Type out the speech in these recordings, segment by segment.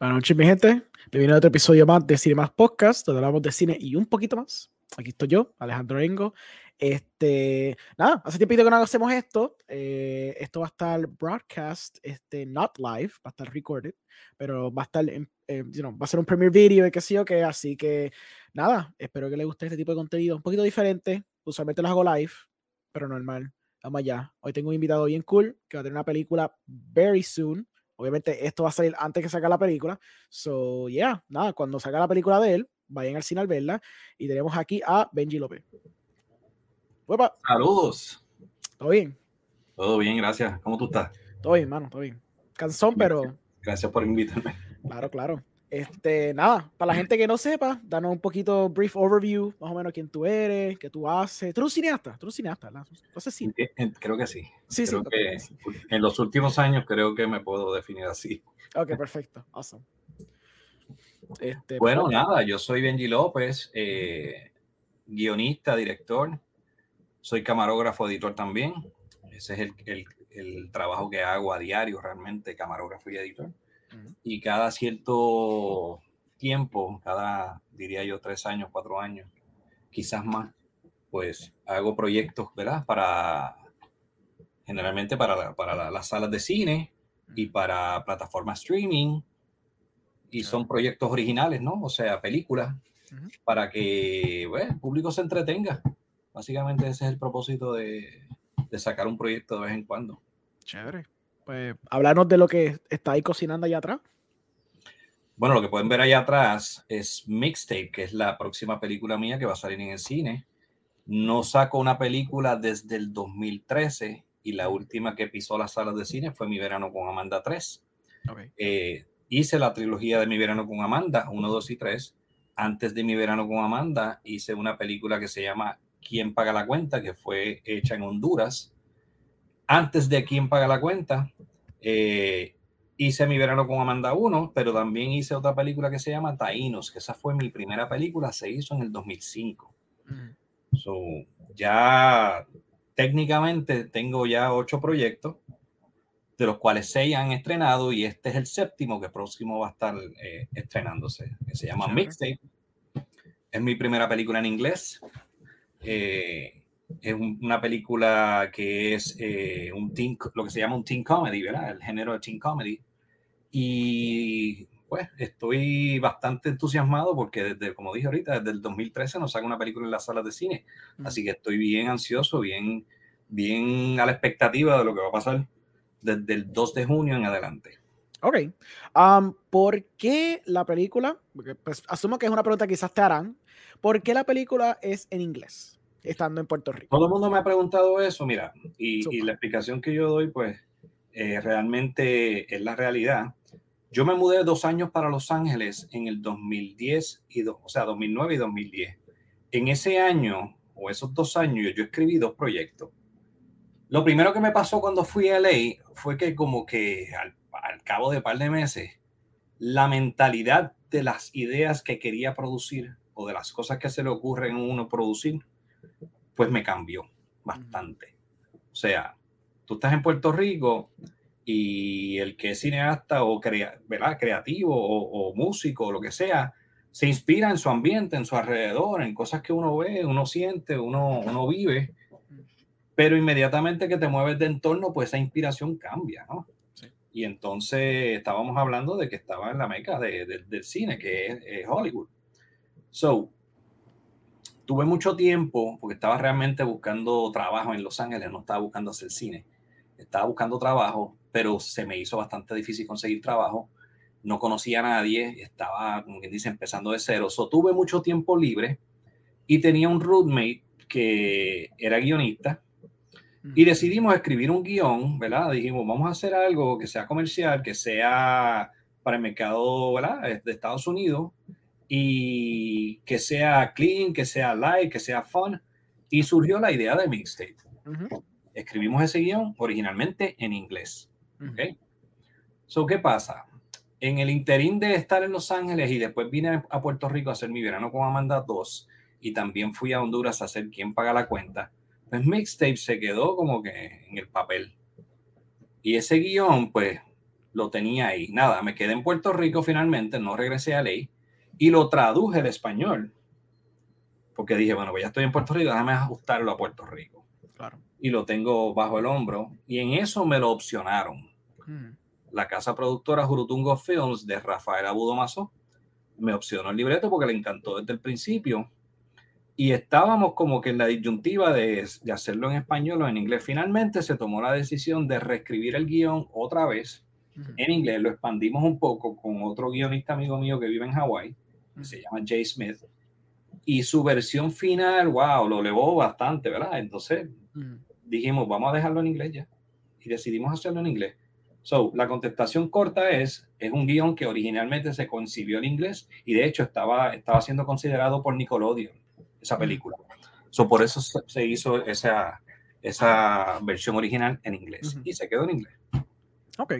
Buenas noches, mi gente. Bienvenido a otro episodio más de Cine Más Podcast, donde hablamos de cine y un poquito más. Aquí estoy yo, Alejandro Rengo. Este, nada, hace tiempo que no hacemos esto. Eh, esto va a estar broadcast, este, not live, va a estar recorded, pero va a estar, en, va a ser un premiere video y qué sé yo qué. Así que, nada, espero que les guste este tipo de contenido un poquito diferente. Usualmente los hago live, pero normal. Vamos allá. Hoy tengo un invitado bien cool que va a tener una película very soon. Obviamente esto va a salir antes que salga la película. So, yeah, nada, cuando salga la película de él, vayan al cine al verla. Y tenemos aquí a Benji López. Uepa. Saludos. ¿Todo bien? Todo bien, gracias. ¿Cómo tú estás? Todo bien, mano, todo bien. Cansón, pero... Gracias por invitarme. Claro, claro. Este, nada, para la gente que no sepa, danos un poquito brief overview, más o menos quién tú eres, qué tú haces. Tú eres un cineasta, tú eres un cineasta, ¿verdad? Entonces sí. Creo que sí. Sí, creo sí. Que en los últimos años creo que me puedo definir así. Ok, perfecto. Awesome. Este, bueno, pues, nada, yo soy Benji López, eh, guionista, director, soy camarógrafo, editor también. Ese es el, el, el trabajo que hago a diario realmente, camarógrafo y editor y cada cierto tiempo, cada, diría yo, tres años, cuatro años, quizás más, pues hago proyectos, ¿verdad? Para, generalmente para, para las salas de cine y para plataformas streaming. Y son proyectos originales, ¿no? O sea, películas, para que bueno, el público se entretenga. Básicamente ese es el propósito de, de sacar un proyecto de vez en cuando. Chévere. Pues hablarnos de lo que está ahí cocinando allá atrás. Bueno, lo que pueden ver allá atrás es Mixtape, que es la próxima película mía que va a salir en el cine. No saco una película desde el 2013 y la última que pisó las salas de cine fue Mi Verano con Amanda 3. Okay. Eh, hice la trilogía de Mi Verano con Amanda, 1, 2 y 3. Antes de Mi Verano con Amanda hice una película que se llama ¿Quién paga la cuenta? que fue hecha en Honduras antes de quién paga la cuenta, eh, hice mi verano con Amanda 1, pero también hice otra película que se llama Taínos, que esa fue mi primera película, se hizo en el 2005. Mm. So, ya técnicamente tengo ya ocho proyectos, de los cuales seis han estrenado y este es el séptimo que próximo va a estar eh, estrenándose, que se llama Mixtape. Es mi primera película en inglés. Eh, es una película que es eh, un teen, lo que se llama un teen comedy, ¿verdad? El género de teen comedy. Y pues estoy bastante entusiasmado porque desde, como dije ahorita, desde el 2013 nos saca una película en las salas de cine. Mm. Así que estoy bien ansioso, bien, bien a la expectativa de lo que va a pasar desde el 2 de junio en adelante. Ok. Um, ¿Por qué la película? Pues, asumo que es una pregunta que quizás te harán. ¿Por qué la película es en inglés? Estando en Puerto Rico. Todo el mundo me ha preguntado eso, mira, y, y la explicación que yo doy, pues, eh, realmente es la realidad. Yo me mudé dos años para Los Ángeles en el 2010, y do, o sea, 2009 y 2010. En ese año, o esos dos años, yo escribí dos proyectos. Lo primero que me pasó cuando fui a LA fue que como que al, al cabo de un par de meses, la mentalidad de las ideas que quería producir o de las cosas que se le ocurren a uno producir, pues me cambió bastante. O sea, tú estás en Puerto Rico y el que es cineasta o crea, ¿verdad? creativo o, o, músico o lo que sea, se inspira en su ambiente, en su alrededor, en cosas que uno ve, uno siente, uno, uno vive, pero inmediatamente que te mueves de entorno, pues esa inspiración cambia, ¿no? Sí. Y entonces estábamos hablando de que estaba en la meca de, de, del cine, que es, es Hollywood. So, tuve mucho tiempo, porque estaba realmente buscando trabajo en Los Ángeles, no estaba buscando hacer cine, estaba buscando trabajo, pero se me hizo bastante difícil conseguir trabajo, no conocía a nadie, estaba, como quien dice, empezando de cero, so, tuve mucho tiempo libre y tenía un roommate que era guionista y decidimos escribir un guion, ¿verdad? Dijimos, vamos a hacer algo que sea comercial, que sea para el mercado, ¿verdad? De Estados Unidos y que sea clean, que sea light, que sea fun. Y surgió la idea de mixtape. Uh -huh. Escribimos ese guion originalmente en inglés. Uh -huh. ¿okay? So, ¿qué pasa? En el interín de estar en Los Ángeles y después vine a Puerto Rico a hacer mi verano con Amanda 2 y también fui a Honduras a hacer quién paga la cuenta, pues mixtape se quedó como que en el papel. Y ese guion, pues, lo tenía ahí. Nada, me quedé en Puerto Rico finalmente, no regresé a ley y lo traduje de español. Porque dije, bueno, pues ya estoy en Puerto Rico, déjame ajustarlo a Puerto Rico. Claro. Y lo tengo bajo el hombro. Y en eso me lo opcionaron. Mm. La casa productora Jurutungo Films de Rafael Abudo Mazo me opcionó el libreto porque le encantó desde el principio. Y estábamos como que en la disyuntiva de, de hacerlo en español o en inglés. Finalmente se tomó la decisión de reescribir el guion otra vez en inglés. Lo expandimos un poco con otro guionista amigo mío que vive en Hawái, se llama Jay Smith. Y su versión final, wow, lo elevó bastante, ¿verdad? Entonces dijimos, vamos a dejarlo en inglés ya. Y decidimos hacerlo en inglés. So, la contestación corta es, es un guion que originalmente se concibió en inglés y de hecho estaba, estaba siendo considerado por Nickelodeon esa película. So, por eso se hizo esa, esa versión original en inglés y se quedó en inglés. Ok.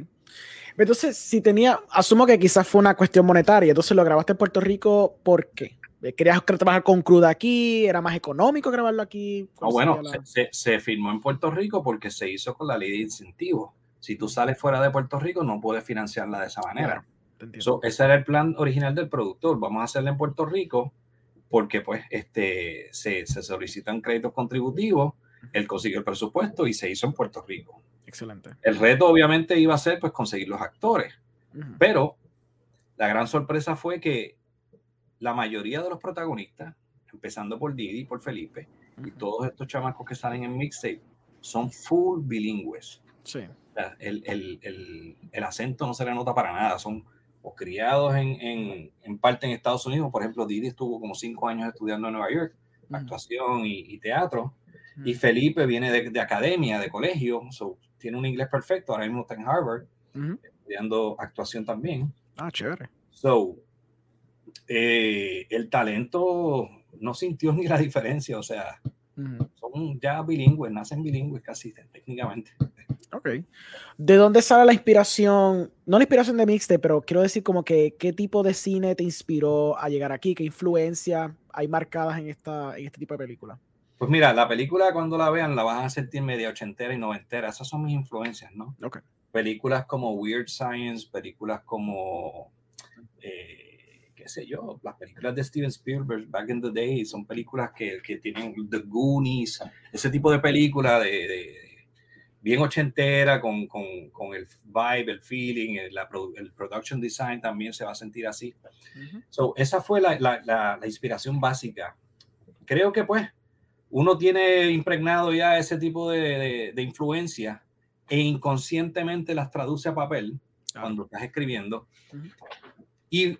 Entonces, si tenía, asumo que quizás fue una cuestión monetaria, entonces lo grabaste en Puerto Rico, ¿por qué? ¿Querías trabajar con cruda aquí? ¿Era más económico grabarlo aquí? Ah, bueno, se, se, firmó en Puerto Rico porque se hizo con la ley de incentivos. Si tú sales fuera de Puerto Rico, no puedes financiarla de esa manera. ese era el plan original del productor. Vamos a hacerla en Puerto Rico porque pues este, se, se solicitan créditos contributivos, él consiguió el presupuesto y se hizo en Puerto Rico. Excelente. El reto obviamente iba a ser pues conseguir los actores, pero la gran sorpresa fue que la mayoría de los protagonistas, empezando por Didi, por Felipe, y todos estos chamacos que salen en mixtape, son full bilingües. Sí. el, el, el, el, acento no se le nota para nada, son o criados en, en, en, parte en Estados Unidos, por ejemplo, Didi estuvo como cinco años estudiando en Nueva York, actuación y, teatro, y Felipe viene de, de, academia, de colegio, tiene un inglés perfecto, ahora mismo está en Harvard, estudiando actuación también. Ah, chévere. So, eh, el talento no sintió ni la diferencia, o sea, son ya bilingües, nacen bilingües casi técnicamente. Ok. ¿De dónde sale la inspiración? No la inspiración de Mixte, pero quiero decir como que qué tipo de cine te inspiró a llegar aquí, qué influencia hay marcadas en, esta, en este tipo de película. Pues mira, la película cuando la vean la van a sentir media ochentera y noventera. Esas son mis influencias, ¿no? Ok. Películas como Weird Science, películas como, eh, qué sé yo, las películas de Steven Spielberg, Back in the Day, son películas que, que tienen The Goonies, ese tipo de película de bien ochentera, con, con, con, el vibe, el feeling, el, la, el, production design también se va a sentir así. so, esa fue la, la, la, inspiración básica. Creo que pues uno tiene impregnado ya ese tipo de, de, influencia e inconscientemente las traduce a papel cuando estás escribiendo. Y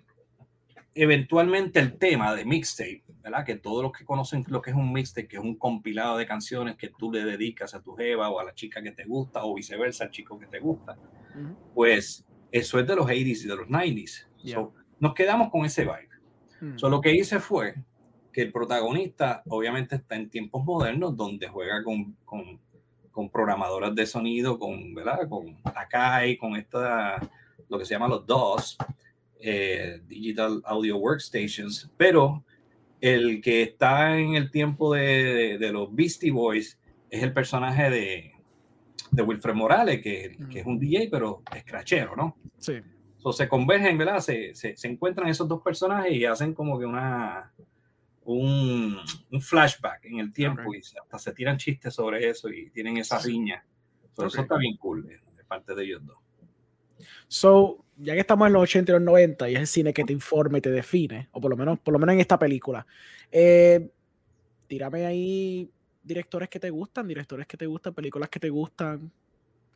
eventualmente el tema de mixtape, ¿verdad? Que todos los que conocen lo que es un mixtape, que es un compilado de canciones que tú le dedicas a tu jeva o a la chica que te gusta o viceversa al chico que te gusta, pues eso es de los 80s y de los 90s. nos quedamos con ese vibe. Mm. lo que hice fue que el protagonista obviamente está en tiempos modernos donde juega con, con, con programadoras de sonido, con, ¿verdad? Con Akai, con esta, lo que se llama los DOS, eh, Digital Audio Workstations, pero el que está en el tiempo de, de, los Beastie Boys es el personaje de, de Wilfred Morales, que, que, es un DJ, pero escrachero, ¿no? Sí. So, se convergen, ¿verdad? Se, se, se, encuentran esos dos personajes y hacen como que una un, un flashback en el tiempo y hasta se tiran chistes sobre eso y tienen esa riña. So, Eso está bien cool de, de parte de ellos dos. So, ya que estamos en los 80 y los 90 y es el cine que te informa y te define, o por lo menos, por lo menos en esta película, eh, tírame ahí directores que te gustan, directores que te gustan, películas que te gustan,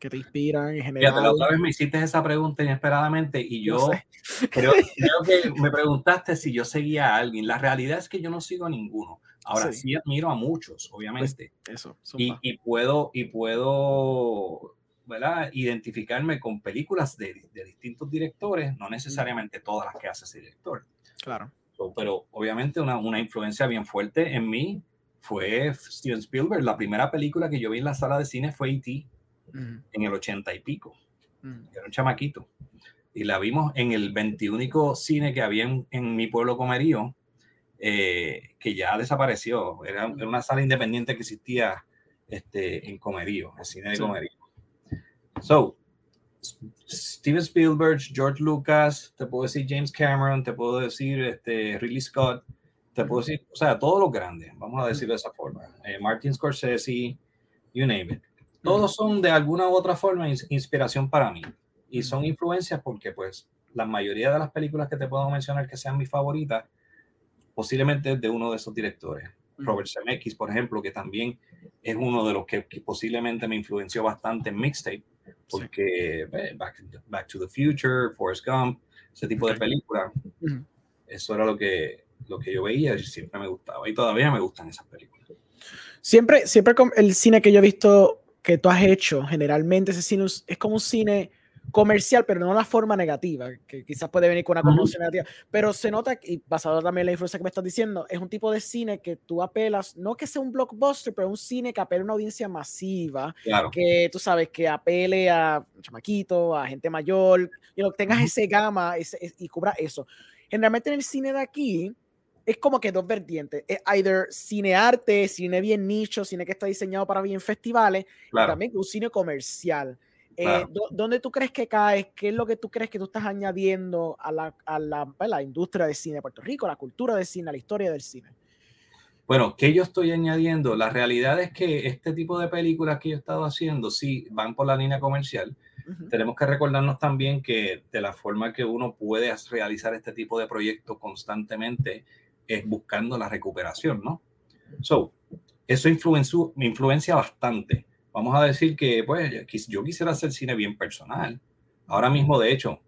que te inspiran en general. la otra vez me hiciste esa pregunta inesperadamente y yo creo, que me preguntaste si yo seguía a alguien. La realidad es que yo no sigo a ninguno. Ahora sí, admiro a muchos, obviamente. Pues, eso. Y, y, puedo, y puedo ¿verdad? identificarme con películas de, de, distintos directores, no necesariamente todas las que hace ese director. Claro. pero obviamente una, una, influencia bien fuerte en mí fue Steven Spielberg. La primera película que yo vi en la sala de cine fue E.T. en el ochenta y pico. Era un chamaquito. Y la vimos en el 21 cine que había en, en mi pueblo Comerío, eh, que ya desapareció. Era, era, una sala independiente que existía este, en Comerío, el cine de. Comerío. So, Steven Spielberg, George Lucas, te puedo decir James Cameron, te puedo decir este, Ridley Scott, te puedo decir, o sea, todos los grandes, vamos a decirlo de esa forma. Eh, Martin Scorsese, you name it. Todos son de alguna u otra forma inspiración para mí y son influencias porque pues la mayoría de las películas que te puedo mencionar que sean mis favoritas, posiblemente de uno de esos directores. Robert Zemeckis, por ejemplo, que también es uno de los que, posiblemente me influenció bastante en mixtape, porque eh, Back, to the Future, Forrest Gump, ese tipo de películas, eso era lo que, lo que yo veía y siempre me gustaba. Y todavía me gustan esas películas. Siempre, siempre el cine que yo he visto que tú has hecho, generalmente ese cine es como un cine comercial, pero no de una forma negativa, que quizás puede venir con una connotación negativa, pero se nota, y basado también en la influencia que me estás diciendo, es un tipo de cine que tú apelas, no que sea un blockbuster, pero un cine que apele a una audiencia masiva, que tú sabes, que apele a chamaquito, a gente mayor, y know, tengas ese gama y cubra eso. Generalmente en el cine de aquí, es como que dos vertientes. Es either cine arte, cine bien nicho, cine que está diseñado para bien festivales, y también un cine comercial. Eh, ¿Dónde tú crees que caes? ¿Qué es lo que tú crees que tú estás añadiendo a la, a la, a la industria de cine de Puerto Rico, a la cultura del cine, a la historia del cine? Bueno, ¿qué yo estoy añadiendo? La realidad es que este tipo de películas que yo he estado haciendo, sí, van por la línea comercial. Tenemos que recordarnos también que de la forma que uno puede realizar este tipo de proyectos constantemente es buscando la recuperación, ¿no? So, eso me influencia bastante vamos a decir que pues yo quisiera hacer cine bien personal. Ahora mismo, de hecho,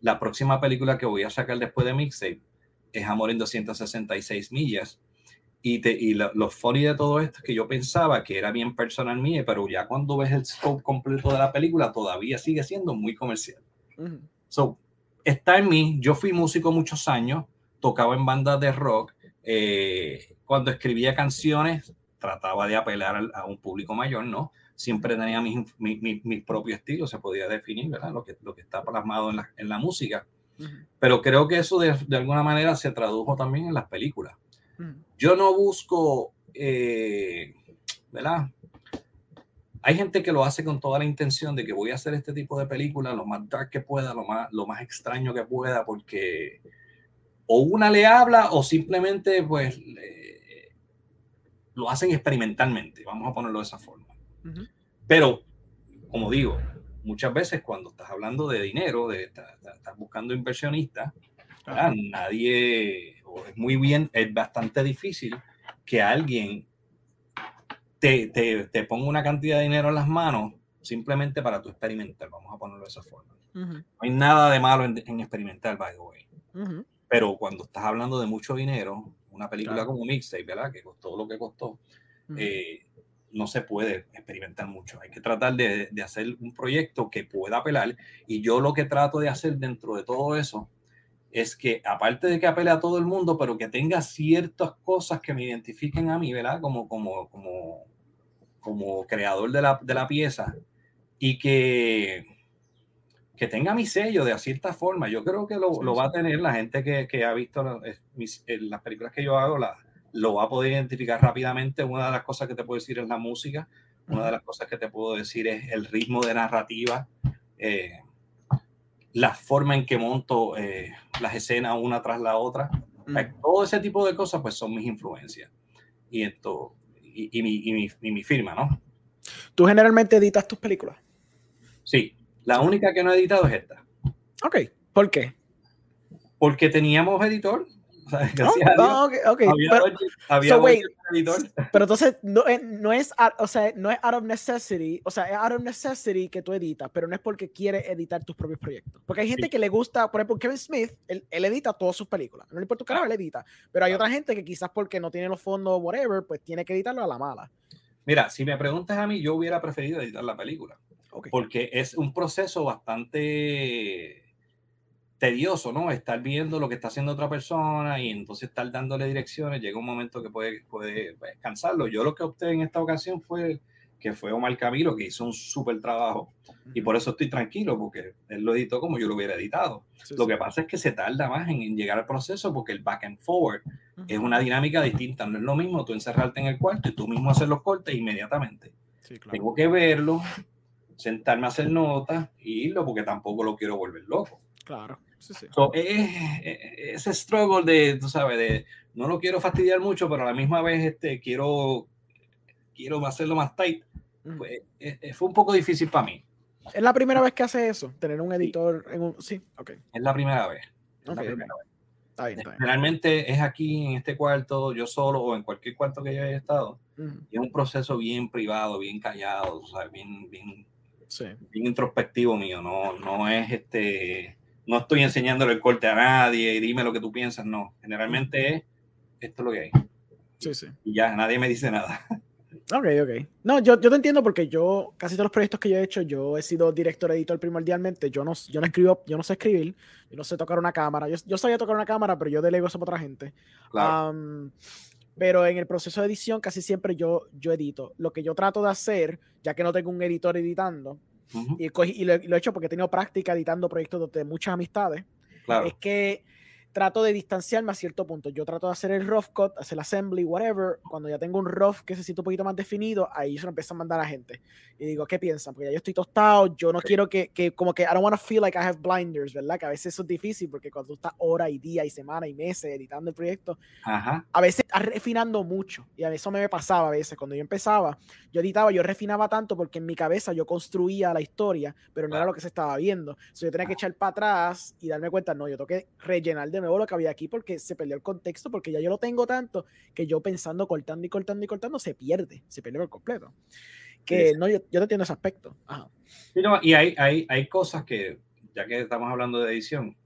la próxima película que voy a sacar después de Mixtape es Amor en 266 millas. Y, te, y lo, funny de todo esto es que yo pensaba que era bien personal mío, pero ya cuando ves el scope completo de la película, todavía sigue siendo muy comercial. So, está en mí. Yo fui músico muchos años, tocaba en bandas de rock. Eh, cuando escribía canciones, trataba de apelar a un público mayor, ¿no? siempre tenía mi, mi, mi, propio estilo, se podía definir, ¿verdad? Lo que, lo que está plasmado en la, en la música. Pero creo que eso de, de, alguna manera se tradujo también en las películas. Yo no busco, eh, ¿verdad? Hay gente que lo hace con toda la intención de que voy a hacer este tipo de película lo más dark que pueda, lo más, lo más extraño que pueda, porque o una le habla o simplemente pues lo hacen experimentalmente, vamos a ponerlo de esa forma. Pero, como digo, muchas veces cuando estás hablando de dinero, de estás, buscando inversionistas, nadie, es muy bien, es bastante difícil que alguien te, te, te, ponga una cantidad de dinero en las manos simplemente para tu experimentar, vamos a ponerlo de esa forma. No hay nada de malo en, experimentar, by the way. Pero cuando estás hablando de mucho dinero, una película como Mixtape, ¿verdad? Que costó lo que costó, eh, no se puede experimentar mucho. Hay que tratar de, hacer un proyecto que pueda apelar. Y yo lo que trato de hacer dentro de todo eso es que, aparte de que apele a todo el mundo, pero que tenga ciertas cosas que me identifiquen a mí, ¿verdad? Como, como, como, como creador de la, de la pieza y que, que tenga mi sello de cierta forma. Yo creo que lo, lo va a tener la gente que, que ha visto las películas que yo hago, la, lo va a poder identificar rápidamente. Una de las cosas que te puedo decir es la música, una de las cosas que te puedo decir es el ritmo de narrativa, eh, la forma en que monto eh, las escenas una tras la otra. Todo ese tipo de cosas pues son mis influencias y, esto, y, mi, y, mi, y mi firma, ¿no? ¿Tú generalmente editas tus películas? Sí, la única que no he editado es esta. Ok, ¿por qué? Porque teníamos editor, no, okay, pero, pero entonces no, no, es, o sea, no es out of necessity, o sea, es out of necessity que tú editas, pero no es porque quieres editar tus propios proyectos. Porque hay gente que le gusta, por ejemplo, Kevin Smith, él, edita todas sus películas. No le importa tu canal, él edita. Pero hay otra gente que quizás porque no tiene los fondos, whatever, pues tiene que editarlo a la mala. Mira, si me preguntas a mí, yo hubiera preferido editar la película. Porque es un proceso bastante tedioso, ¿no? Estar viendo lo que está haciendo otra persona y entonces estar dándole direcciones, llega un momento que puede, puede pues, cansarlo. Yo lo que opté en esta ocasión fue que fue Omar Camilo, que hizo un súper trabajo y por eso estoy tranquilo, porque él lo editó como yo lo hubiera editado. lo que pasa es que se tarda más en, llegar al proceso porque el back and forward es una dinámica distinta. No es lo mismo tú encerrarte en el cuarto y tú mismo hacer los cortes inmediatamente. Tengo que verlo, sentarme a hacer notas y irlo porque tampoco lo quiero volver loco. Claro, sí, sí. ese struggle de, tú sabes, de no lo quiero fastidiar mucho, pero a la misma vez este, quiero, quiero hacerlo más tight. Pues, fue un poco difícil para mí. ¿Es la primera vez que hace eso? Tener un editor en un... Sí, ok. Es la primera vez. Generalmente es aquí en este cuarto, yo solo o en cualquier cuarto que yo haya estado. Y es un proceso bien privado, bien callado, o sea, bien, bien, bien introspectivo mío. No, no es este, no estoy enseñándole el corte a nadie y dime lo que tú piensas. No, generalmente es esto es lo que hay. Sí, sí. Y ya, nadie me dice nada. Ok, ok. No, yo, yo te entiendo porque yo, casi todos los proyectos que yo he hecho, yo he sido director, editor primordialmente. Yo no, yo no escribo, yo no sé escribir, yo no sé tocar una cámara. Yo, yo sabía tocar una cámara, pero yo delego eso para otra gente. Pero en el proceso de edición casi siempre yo, yo edito. Lo que yo trato de hacer, ya que no tengo un editor editando, y, y, lo, he hecho porque he tenido práctica editando proyectos de muchas amistades, es que trato de distanciarme a cierto punto. Yo trato de hacer el rough cut, hacer el assembly, whatever. Cuando ya tengo un rough que se siente un poquito más definido, ahí se lo empiezo a mandar a gente. Y digo, ¿qué piensan? Porque ya yo estoy tostado, yo no quiero que, que, como que I don't want to feel like I have blinders, ¿verdad? Que a veces eso es difícil porque cuando tú estás hora y día y semana y meses editando el proyecto, a veces estás refinando mucho. Y a eso me pasaba a veces. Cuando yo empezaba, yo editaba, yo refinaba tanto porque en mi cabeza yo construía la historia, pero no era lo que se estaba viendo. Entonces yo tenía que echar para atrás y darme cuenta, no, yo tengo que rellenar de nuevo lo que había aquí porque se perdió el contexto, porque ya yo lo tengo tanto que yo pensando, cortando y cortando y cortando, se pierde, se pierde por completo. Que no, yo, yo te entiendo ese aspecto. y hay, hay, hay cosas que, ya que estamos hablando de edición,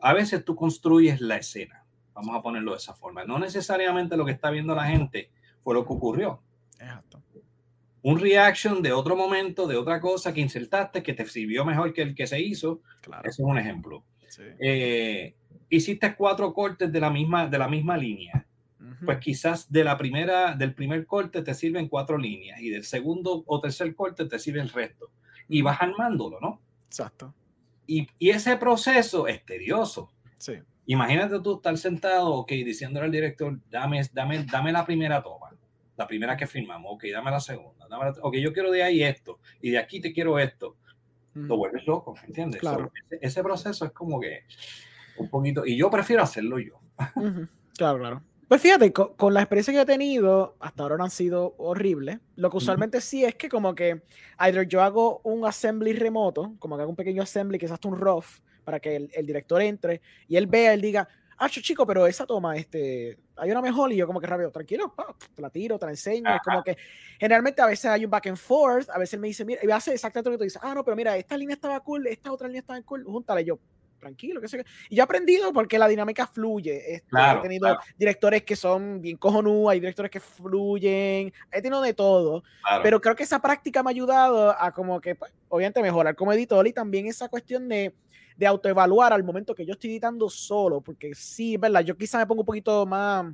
a veces tú construyes la escena, vamos a ponerlo de esa forma. No necesariamente lo que está viendo la gente fue lo que ocurrió. Exacto. Un reaction de otro momento, de otra cosa que insertaste, que te sirvió mejor que el que se hizo. Claro. Eso es un ejemplo. Eh, hiciste cuatro cortes de la misma, de la misma línea. Pues quizás de la primera, del primer corte te sirven cuatro líneas y del segundo o tercer corte te sirve el resto. Y vas armándolo, ¿no? Exacto. Y, y ese proceso es tedioso. Sí. Imagínate tú estar sentado, ok, diciéndole al director, dame, dame, dame la primera toma, la primera que firmamos, ok, dame la segunda, dame ok, yo quiero de ahí esto, y de aquí te quiero esto. Lo vuelves loco, ¿entiendes? Claro. ese, proceso es como que un poquito, y yo prefiero hacerlo yo. Claro, claro. Pues fíjate, con, la experiencia que he tenido, hasta ahora no han sido horribles. Lo que usualmente sí es que como que either yo hago un assembly remoto, como que hago un pequeño assembly que es hasta un rough, para que el, director entre y él vea, él diga, ah, chico, pero esa toma, este, hay una mejor y yo como que rápido, tranquilo, te la tiro, te la enseño. Es como que generalmente a veces hay un back and forth, a veces él me dice, mira, y hace exactamente lo que tú dices, ah, no, pero mira, esta línea estaba cool, esta otra línea estaba cool, júntale yo tranquilo, que sé Y yo he aprendido porque la dinámica fluye. Este, he tenido directores que son bien cojonú, hay directores que fluyen, he tenido de todo. Pero creo que esa práctica me ha ayudado a como que, pues, obviamente, mejorar como editor y también esa cuestión de, de autoevaluar al momento que yo estoy editando solo, porque sí, ¿verdad? Yo quizá me pongo un poquito más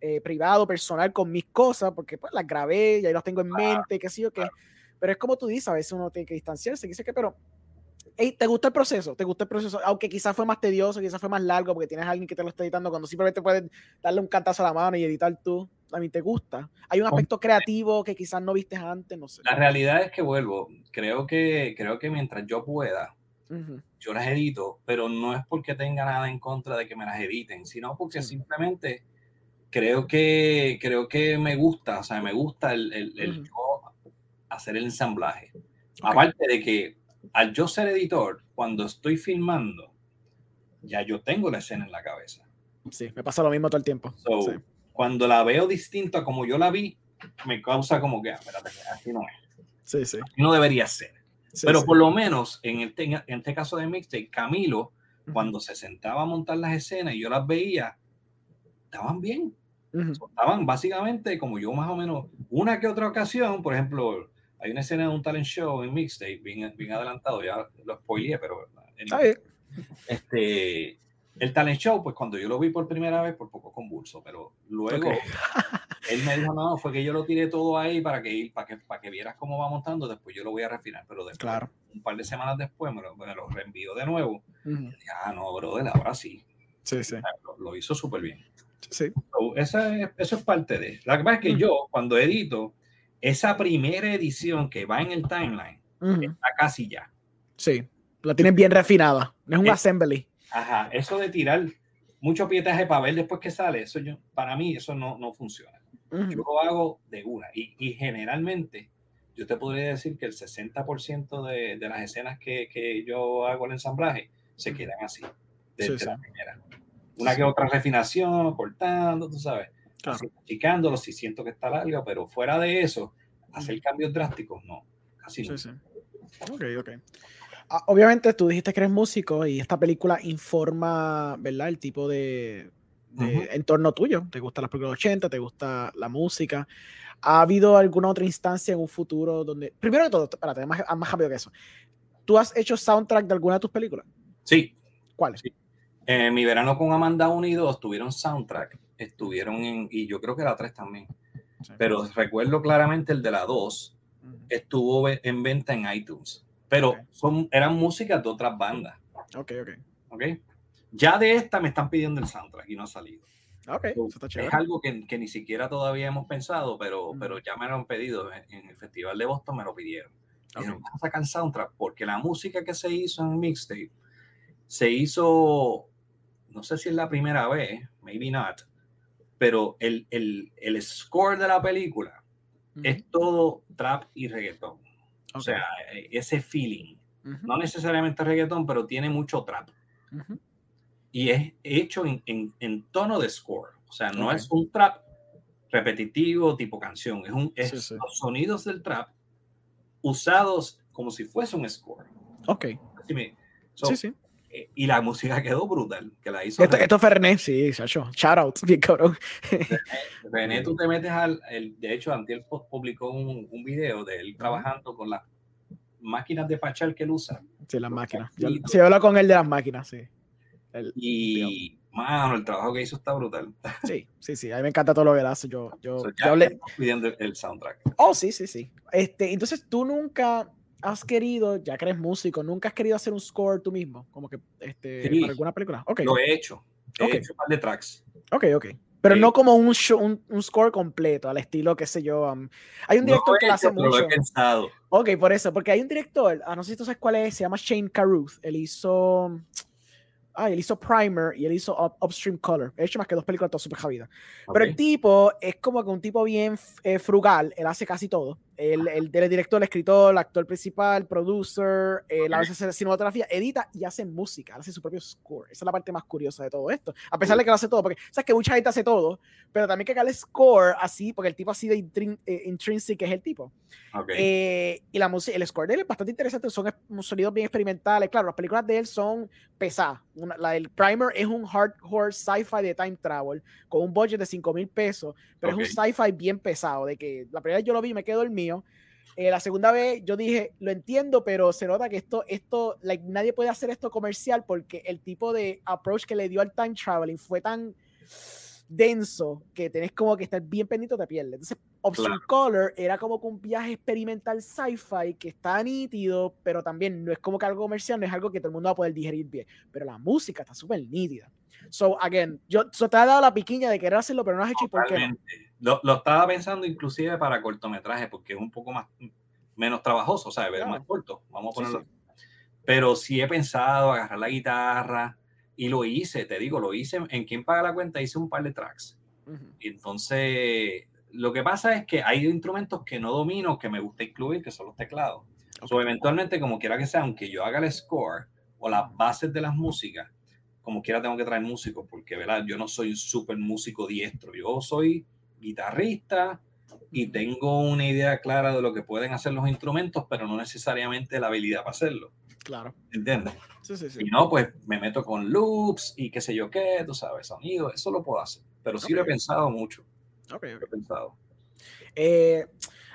eh, privado, personal con mis cosas, porque pues las grabé y ahí las tengo en mente, qué sé yo qué. Pero es como tú dices, a veces uno tiene que distanciarse, dice que, pero ¿te gusta el proceso? ¿Te gusta el proceso? Aunque quizás fue más tedioso, quizás fue más largo porque tienes a alguien que te lo está editando cuando simplemente puedes darle un cantazo a la mano y editar tú. A mí te gusta. Hay un aspecto creativo que quizás no viste antes, no sé. La realidad es que vuelvo. Creo que, creo que mientras yo pueda, yo las edito, pero no es porque tenga nada en contra de que me las editen, sino porque simplemente creo que, creo que me gusta, o sea, me gusta el, el, yo hacer el ensamblaje. Aparte de que al yo ser editor, cuando estoy filmando, ya yo tengo la escena en la cabeza. Sí, me pasa lo mismo todo el tiempo. Cuando la veo distinta como yo la vi, me causa como que, ah, espérate, así no es. Sí, sí. no debería ser. Pero por lo menos en este, en este caso de Mixtape, Camilo, cuando se sentaba a montar las escenas y yo las veía, estaban bien. Estaban básicamente como yo más o menos, una que otra ocasión, por ejemplo, hay una escena de un talent show en Mixtape, bien, bien adelantado, ya lo spoileé, pero este, el talent show, pues cuando yo lo vi por primera vez, por poco convulso, pero luego él me dijo, no, fue que yo lo tiré todo ahí para que, para que, para que vieras cómo va montando, después yo lo voy a refinar, pero después, claro. un par de semanas después me lo, me lo reenvió de nuevo. y dije, ah, no, brother, ahora sí. Sí, sí. Lo, hizo súper bien. Sí. eso, es, eso es parte de. La verdad es que yo, cuando edito, esa primera edición que va en el timeline, está casi ya. Sí, la tienen bien refinada. No es un assembly. Ajá, eso de tirar mucho pietaje para ver después que sale, eso yo, para mí eso no, no funciona. Yo lo hago de una y, y, generalmente yo te podría decir que el 60% de, de, las escenas que, que, yo hago el ensamblaje se quedan así, desde la primera. Una que otra refinación, cortando, tú sabes, claro. achicándolo si siento que está largo, pero fuera de eso, hacer cambios drásticos, no, casi no. Ok, ok. Ah, obviamente tú dijiste que eres músico y esta película informa, ¿verdad? El tipo de, de entorno tuyo. ¿Te gustan las películas 80? ¿Te gusta la música? ¿Ha habido alguna otra instancia en un futuro donde... Primero de todo, espérate, más, más rápido que eso. ¿Tú has hecho soundtrack de alguna de tus películas? Sí. ¿Cuáles? Sí. Eh, mi verano con Amanda 1 y 2 tuvieron soundtrack. Estuvieron en... Y yo creo que la 3 también. Sí. Pero recuerdo claramente el de la 2 estuvo en venta en iTunes pero okay. son, eran músicas de otras bandas. Ok, ok. Ok. Ya de esta me están pidiendo el soundtrack y no ha salido. Ok, so, eso está Es algo que, que, ni siquiera todavía hemos pensado, pero, mm. pero ya me lo han pedido. En, en, el Festival de Boston me lo pidieron. Okay. Dijeron, a sacar soundtrack porque la música que se hizo en mixtape se hizo, no sé si es la primera vez, maybe not, pero el, el, el score de la película mm -hmm. es todo trap y reggaetón. Okay. O sea, ese feeling. Uh -huh. No necesariamente reggaetón, pero tiene mucho trap. Uh -huh. Y es hecho en, en, en, tono de score. O sea, no okay. es un trap repetitivo tipo canción. Es, un, es sí, sí. los sonidos del trap usados como si fuese un score. Ok. Así me, so, sí, sí. Y la música quedó brutal. Que la hizo esto, esto fue René, sí, Sacho. Shout out, bien cabrón. René, tú te metes al. El, de hecho, Antiel publicó un, un video de él trabajando con las máquinas de pachar que él usa. Sí, las máquinas. Yo, sí, hablo con él de las máquinas, sí. El, y, tío. mano, el trabajo que hizo está brutal. Sí, sí, sí. A mí me encanta todo lo que él hace. Yo, yo, so, yo hablé... pidiendo el soundtrack. Oh, sí, sí, sí. Este, entonces, tú nunca has querido, ya que eres músico, nunca has querido hacer un score tú mismo, como que este, sí, para alguna película. Okay. Lo he hecho. He okay. hecho un par de tracks. Ok, ok. Pero sí. no como un, show, un, un, score completo, al estilo, qué sé yo. Um, hay un director no que lo hace mucho. Lo he pensado. Ok, por eso, porque hay un director, ah, no sé si tú sabes cuál es, se llama Shane Carruth. Él hizo. Ah, él hizo Primer y él hizo Up, Upstream Color. He hecho más que dos películas, todas super javidas. Okay. Pero el tipo es como que un tipo bien eh, frugal. Él hace casi todo. El, el, el, director, el escritor, el actor principal, producer, eh, la veces cinematografía, edita y hace música, hace su propio score. Esa es la parte más curiosa de todo esto. A pesar de que lo hace todo, porque sabes que mucha gente hace todo, pero también que haga el score así, porque el tipo así de intrin eh, intrinsic es el tipo. Okay. Eh, y la música, el score de él es bastante interesante, son sonidos bien experimentales. Claro, las películas de él son pesadas. Una, la del Primer es un hardcore sci-fi de time travel con un budget de 5 mil pesos, pero okay. es un sci-fi bien pesado. De que la primera vez yo lo vi me quedo el mío. Eh, la segunda vez yo dije, lo entiendo, pero se nota que esto, esto, like, nadie puede hacer esto comercial porque el tipo de approach que le dio al time traveling fue tan denso que tenés como que estar bien pendiente te pierdes. Entonces, Option claro. Color era como que un viaje experimental sci-fi que está nítido, pero también no es como que algo comercial, no es algo que todo el mundo va a poder digerir bien. Pero la música está súper nítida. So, again, yo so, te ha dado la piquiña de querer hacerlo, pero no has hecho por qué. No? Lo, lo, estaba pensando inclusive para cortometraje, porque es un poco más menos trabajoso, ¿sabes? Claro. más corto, vamos a ponerlo. Sí, sí. Pero sí he pensado agarrar la guitarra y lo hice, te digo, lo hice en Quién Paga la Cuenta, hice un par de tracks. Uh -huh. Entonces, lo que pasa es que hay instrumentos que no domino, que me gusta incluir, que son los teclados. Okay. So, eventualmente, como quiera que sea, aunque yo haga el score o las bases de las músicas, como quiera tengo que traer músicos, porque ¿verdad? yo no soy un súper músico diestro, yo soy guitarrista y tengo una idea clara de lo que pueden hacer los instrumentos, pero no necesariamente la habilidad para hacerlo. Claro. ¿Entiendes? Sí, sí, sí. Y no, pues me meto con loops y qué sé yo qué, tú sabes, sonido, eso lo puedo hacer. Pero sí okay. lo he pensado mucho. Ok, okay. Lo he pensado. Eh,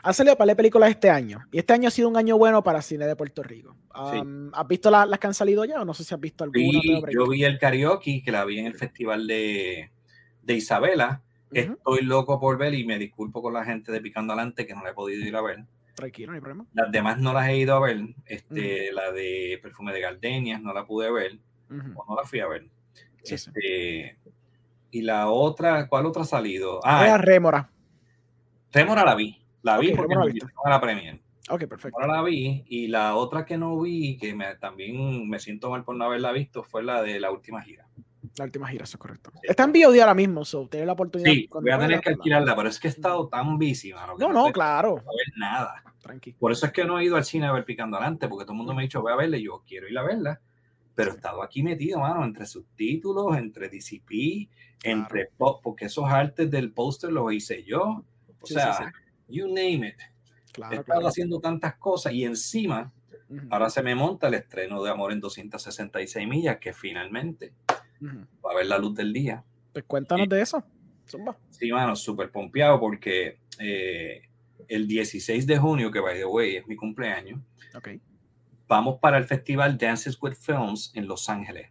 han salido para películas este año. Y este año ha sido un año bueno para cine de Puerto Rico. Um, sí. ¿Has visto la, las que han salido ya o no sé si has visto alguna? Sí, yo vi el karaoke, que la vi en el festival de, de Isabela. Uh -huh. Estoy loco por ver y me disculpo con la gente de Picando Adelante que no la he podido ir a ver. Tranquilo, no hay problema. Las demás no las he ido a ver. Este, uh -huh. La de Perfume de Gardenias no la pude ver. Uh -huh. O no la fui a ver. Sí, este, sí. Y la otra, ¿cuál otra ha salido? Ah, Era Rémora. Rémora la vi. La vi okay, porque me a la Premier. Ok, perfecto. Ahora la vi y la otra que no vi, que me, también me siento mal por no haberla visto, fue la de la última gira. La última gira, eso es correcto. Está en VOD ahora mismo, so tiene la oportunidad. Sí, voy a tener que alquilarla, pero es que he estado tan busy, mano, No, no, claro. No ver nada. Tranqui. Por eso es que no he ido al cine a ver Picando Adelante, porque todo el mundo me ha dicho, voy a verla y yo quiero ir a verla. Pero he estado aquí metido, mano, entre subtítulos, entre DCP, entre pop, porque esos artes del póster los hice yo. O sea, you name it. he estado haciendo tantas cosas y encima, ahora se me monta el estreno de Amor en 266 millas, que finalmente va a ver la luz del día. Pues cuéntanos de eso. Sí, mano, súper pompeado porque eh, el 16 de junio, que by the way es mi cumpleaños, vamos para el festival Dances with Films en Los Ángeles.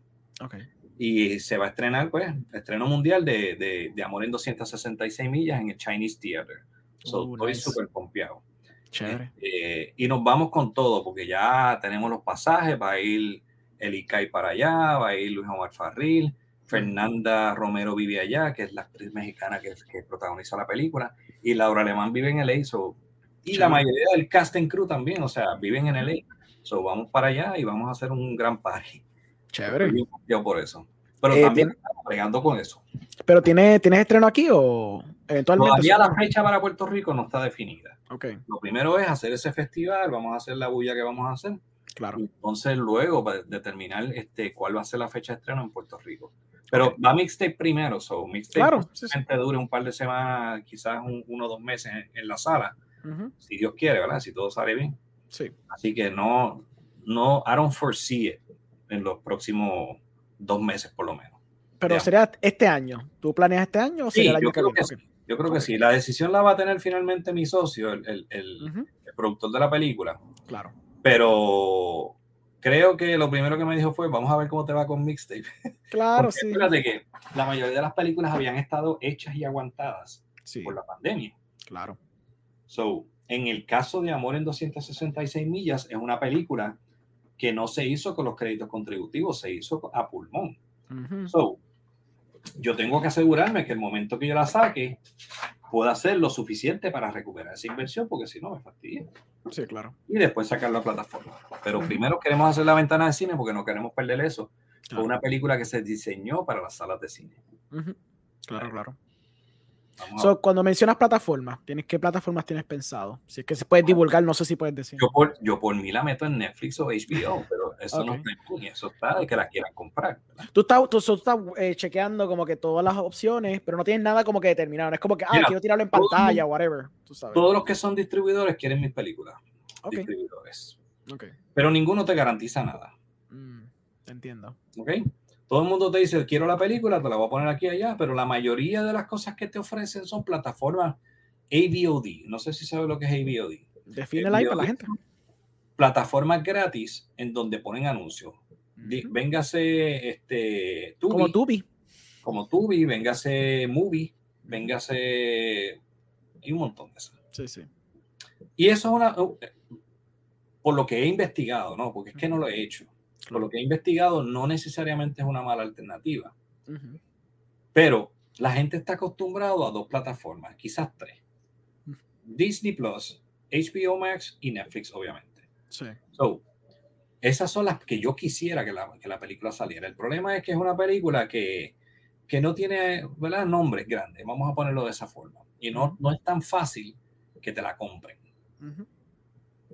Y se va a estrenar, pues, estreno mundial de, de, Amor en 266 millas en el Chinese Theater. So, oh, estoy súper pompeado. Chévere. Eh, y nos vamos con todo, porque ya tenemos los pasajes, va a ir el ICAI para allá, va a ir Luis Omar Farril, Fernanda Romero vive allá, que es la actriz mexicana que, que protagoniza la película, y Laura Alemán vive en LA, so, y la mayoría del cast crew también, o sea, viven en LA, so vamos para allá y vamos a hacer un gran party. Chévere. Yo por eso. Pero eh, también bregando con eso. ¿Pero tiene, tienes estreno aquí o eventualmente? Todavía la fecha para Puerto Rico no está definida. Okay. Lo primero es hacer ese festival, vamos a hacer la bulla que vamos a hacer. Claro. entonces luego determinar este, cuál va a ser la fecha de estreno en Puerto Rico. Pero va mixtape primero, so mixtape claro, dure un par de semanas, quizás uno o dos meses en, la sala, si Dios quiere, ¿verdad? Si todo sale bien. Sí. Así que no, no, I don't foresee it en los próximos dos meses por lo menos. Pero sería este año. ¿Tú planeas este año o sería el año que viene? Sí. Yo creo que sí. La decisión la va a tener finalmente mi socio, el, el, el productor de la película. Claro. Pero creo que lo primero que me dijo fue, vamos a ver cómo te va con mixtape. Claro, sí. Fíjate que la mayoría de las películas habían estado hechas y aguantadas por la pandemia. Claro. So, en el caso de Amor en 266 millas, es una película que no se hizo con los créditos contributivos, se hizo a pulmón. So, yo tengo que asegurarme que el momento que yo la saque, pueda hacer lo suficiente para recuperar esa inversión, porque si no me fastidia. Sí, claro. Y después sacar la plataforma. Pero primero queremos hacer la ventana de cine porque no queremos perder eso. Fue una película que se diseñó para las salas de cine. Claro, claro cuando mencionas plataformas, ¿tienes, ¿qué plataformas tienes pensado? Si es que se puede divulgar, no sé si puedes decir. Yo por, yo por mí la meto en Netflix o HBO, pero eso no está en eso está de que la quieran comprar. Tú estás, tú, estás eh, chequeando como que todas las opciones, pero no tienes nada como que determinado. Es como que, ah, quiero tirarlo en pantalla, whatever. Todos los que son distribuidores quieren mis películas. Distribuidores. Pero ninguno te garantiza nada. Mm, entiendo. ¿Ok? Todo el mundo te dice, quiero la película, te la voy a poner aquí allá, pero la mayoría de las cosas que te ofrecen son plataformas AVOD. No sé si sabes lo que es AVOD. Define ahí para la gente. Plataformas gratis en donde ponen anuncios. Véngase este, Tubi, Como Tubi. Como Tubi, véngase Movie, véngase... Y un montón de eso. Sí, sí. Y eso es una... Por lo que he investigado, ¿no? Porque es que no lo he hecho por lo que he investigado, no necesariamente es una mala alternativa. Pero la gente está acostumbrado a dos plataformas, quizás tres. Disney Plus, HBO Max y Netflix, obviamente. Sí. So, esas son las que yo quisiera que la, que la película saliera. El problema es que es una película que, que no tiene ¿verdad? nombres grandes, vamos a ponerlo de esa forma. Y no, no es tan fácil que te la compren.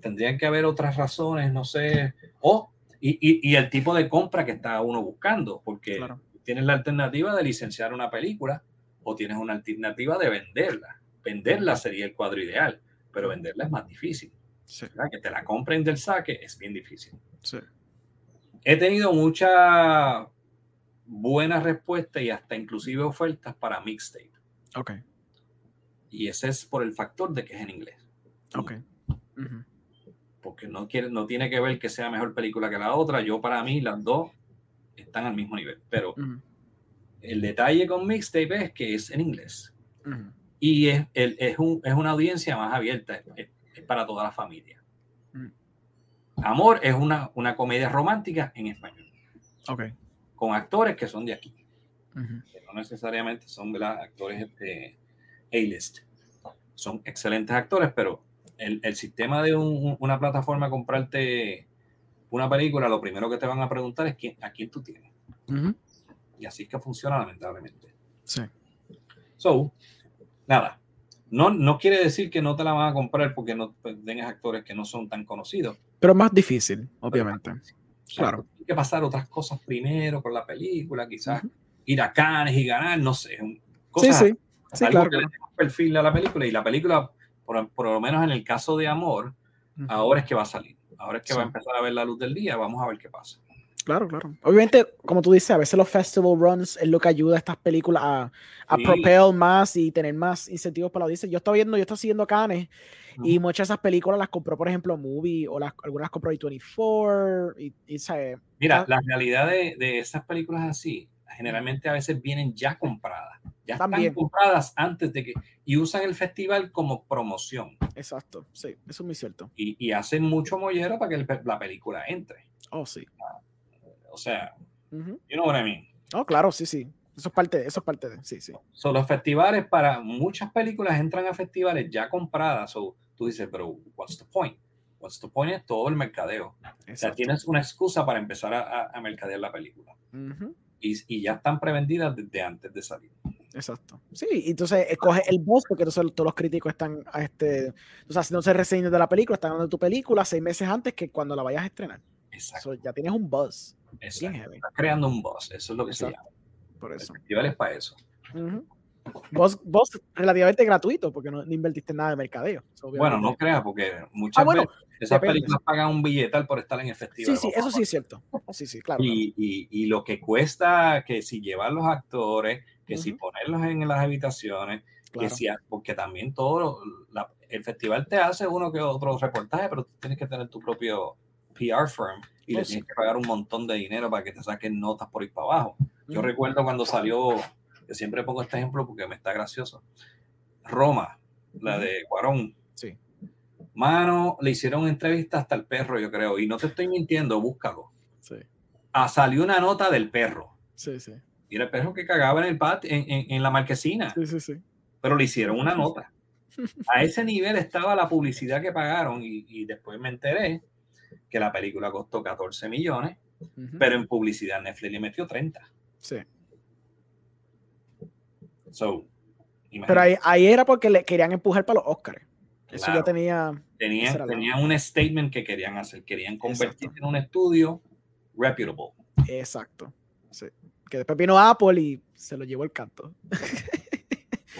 Tendrían que haber otras razones, no sé. O y, el tipo de compra que está uno buscando, porque tienes la alternativa de licenciar una película o tienes una alternativa de venderla. Venderla sería el cuadro ideal, pero venderla es más difícil. Que te la compren del saque es bien difícil. He tenido muchas buenas respuestas y hasta inclusive ofertas para mixtape. Ok. Y ese es por el factor de que es en inglés. Ok porque no, quiere, no tiene que ver que sea mejor película que la otra. Yo, para mí, las dos están al mismo nivel. Pero el detalle con Mixtape es que es en inglés. Y es, es, un, es, una audiencia más abierta, es, para toda la familia. Amor es una, una, comedia romántica en español. Okay. Con actores que son de aquí. no necesariamente son de actores de A-list. Son excelentes actores, pero el, el sistema de un, una plataforma comprarte una película, lo primero que te van a preguntar es quién, a quién tú tienes. Y así es que funciona lamentablemente. Sí. So, nada. No, no quiere decir que no te la van a comprar porque no pues, tengas actores que no son tan conocidos. Pero más difícil, obviamente. claro. Hay que pasar otras cosas primero con la película, quizás ir a Cannes y ganar, no sé. Cosas, sí, sí. sí claro. Que perfil a la película y la película, por, por, lo menos en el caso de Amor, ahora es que va a salir. Ahora es que va a empezar a ver la luz del día. Vamos a ver qué pasa. Claro, claro. Obviamente, como tú dices, a veces los festival runs es lo que ayuda a estas películas a, a propel más y tener más incentivos para la audiencia. Yo estaba viendo, yo estaba siguiendo Canes y muchas de esas películas las compró, por ejemplo, Movie o las, algunas las compró A24. Y, y Mira, la realidad de, de esas películas así, generalmente a veces vienen ya compradas. Ya están compradas antes de que. Y usan el festival como promoción. Exacto, sí, eso es muy cierto. Y, y hacen mucho mollero para que la película entre. Oh, sí. O sea, you know what I mean. Oh, claro, sí, sí. Eso es parte, eso es parte de, sí, sí. Son los festivales para muchas películas entran a festivales ya compradas. So, tú dices, pero what's the point? What's the point es todo el mercadeo. O sea, tienes una excusa para empezar a, a mercadear la película. Y, y, ya están prevendidas desde antes de salir. Exacto. Sí, entonces escoge el boss porque entonces todos los críticos están a este, o sea, haciéndose reseñas de la película, están dando tu película seis meses antes que cuando la vayas a estrenar. Exacto. ya tienes un buzz. Exacto. Estás creando un buzz, eso es lo que se llama. Por eso. El es para eso. Vos, vos relativamente gratuito porque no, invertiste nada de mercadeo. Bueno, no creas, porque muchas ah, veces esas películas pagan un billetal por estar en el festival. Sí, sí, eso sí es cierto. Sí, sí, claro. Y, y, y, lo que cuesta que si llevar los actores, que si ponerlos en las habitaciones, que si, porque también todo la, el festival te hace uno que otro reportaje, pero tú tienes que tener tu propio PR firm y le oh, tienes que pagar un montón de dinero para que te saquen notas por ir para abajo. Yo recuerdo cuando salió, que siempre pongo este ejemplo porque me está gracioso, Roma, la de Cuarón. Sí. Mano, le hicieron entrevista hasta el perro, yo creo, y no te estoy mintiendo, búscalo. Sí. Ah, salió una nota del perro. Sí, sí. Y era el perro que cagaba en el patio, en, en, en, la marquesina. Sí, sí, sí. Pero le hicieron una nota. A ese nivel estaba la publicidad que pagaron y, y después me enteré que la película costó 14 millones, pero en publicidad Netflix le metió 30. Sí. So, pero ahí, ahí, era porque le querían empujar para los Oscars. Eso ya tenía. Tenían, tenía un statement que querían hacer. Querían convertirse en un estudio reputable. Exacto. Sí. Que después vino Apple y se lo llevó el canto.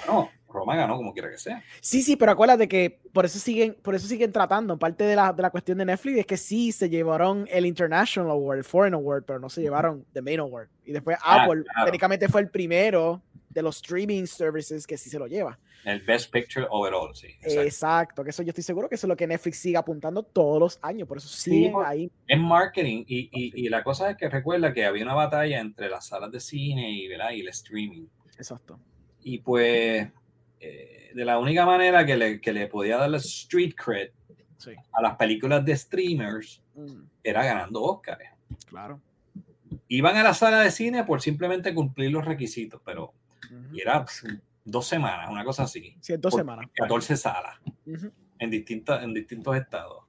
Bueno, Roma ganó como quiera que sea. Sí, sí, pero acuérdate que por eso siguen, por eso siguen tratando. Parte de la, de la cuestión de Netflix es que sí se llevaron el International Award, el Foreign Award, pero no se llevaron the Main Award. Y después ah, Apple técnicamente fue el primero de los streaming services que sí se lo lleva. El Best Picture Overall, sí. Exacto. que eso yo estoy seguro que eso es lo que Netflix sigue apuntando todos los años, por eso siguen ahí. En marketing, y, y, y, la cosa es que recuerda que había una batalla entre las salas de cine y, ¿verdad? y el streaming. Exacto. Y pues eh, de la única manera que le, que le podía dar street cred a las películas de streamers mm. era ganando Oscars. Claro. Iban a la sala de cine por simplemente cumplir los requisitos, pero era pues, dos semanas, una cosa así. Sí, dos semanas. 14 salas en, distintas, en distintos estados.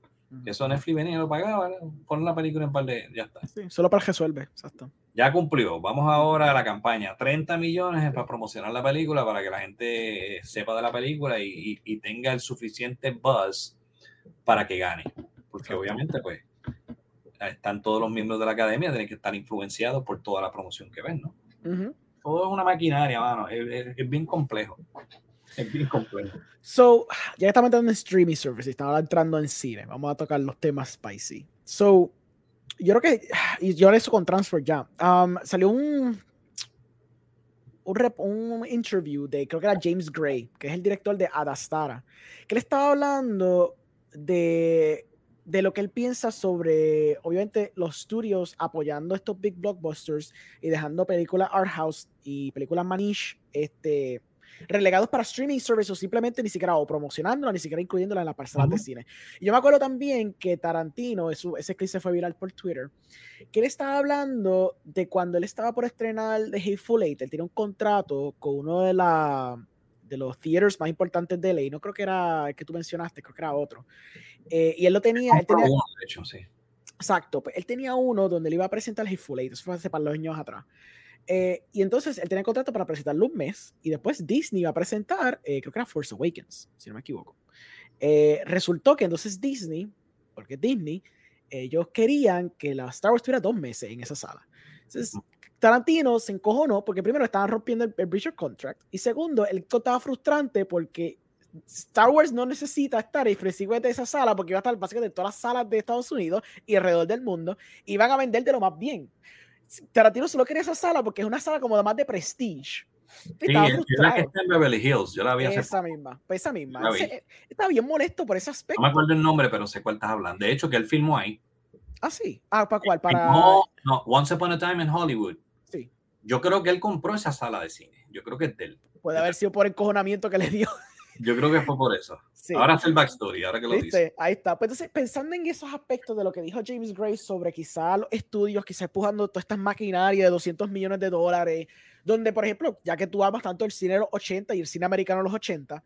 Eso Netflix venía y lo pagaba, pon la película en par de. Ya está. Sí, solo para resuelve, exacto. Ya cumplió. Vamos ahora a la campaña. 30 millones para promocionar la película, para que la gente sepa de la película y, y, tenga el suficiente buzz para que gane. Porque obviamente, pues, están todos los miembros de la academia, tienen que estar influenciados por toda la promoción que ven, ¿no? Todo es una maquinaria, mano. Es, bien complejo. Es bien complejo. So, ya estamos entrando en streaming service, estamos entrando en cine. Vamos a tocar los temas spicy. So, yo creo que, y yo eso con Transfer ya, um, salió un, un, rep, un, interview de, creo que era James Gray, que es el director de Adastara, que le estaba hablando de, de lo que él piensa sobre, obviamente, los estudios apoyando estos big blockbusters y dejando películas art house y películas manish, este, relegados para streaming services o simplemente ni siquiera o promocionándola, ni siquiera incluyéndola en la parcela de cine. Y yo me acuerdo también que Tarantino, ese clip se fue viral por Twitter, que él estaba hablando de cuando él estaba por estrenar The Hateful Eight, él tiene un contrato con uno de la de los theaters más importantes de LA. No creo que era el que tú mencionaste, creo que era otro. Eh, y él lo tenía. Él tenía uno, de hecho, sí. Exacto, pues él tenía uno donde le iba a presentar el Hateful Eight, eso fue hace para los años atrás. Eh, y entonces él tenía contrato para presentarlo un mes y después Disney iba a presentar, eh, creo que era Force Awakens, si no me equivoco. Eh, resultó que entonces Disney, porque Disney, ellos querían que la Star Wars tuviera dos meses en esa sala. Entonces Tarantino se encojonó porque primero estaban rompiendo el, el contract y segundo, él estaba frustrante porque Star Wars no necesita estar exclusivamente en esa sala porque iba a estar básicamente en todas las salas de Estados Unidos y alrededor del mundo y van a vender de lo más bien. Tarantino solo quería esa sala porque es una sala como de más de prestige. Sí, estaba la que está en Beverly Hills, yo la hace Esa misma, pues esa misma. está bien molesto por ese aspecto. No me acuerdo el nombre, pero sé cuál estás hablando. De hecho, que él filmó ahí. Ah, sí. Ah, ¿para cuál? Para... No, no, Once Upon a Time in Hollywood. Sí. Yo creo que él compró esa sala de cine. Yo creo que es de él. Puede haber sido por el cojonamiento que le dio. Yo creo que fue por eso. Ahora es el backstory, ahora que lo dice. Ahí está. Pues entonces, pensando en esos aspectos de lo que dijo James Gray sobre quizá los estudios, quizá empujando todas estas maquinarias de 200 millones de dólares, donde, por ejemplo, ya que tú amas tanto el cine de los 80 y el cine americano de los 80,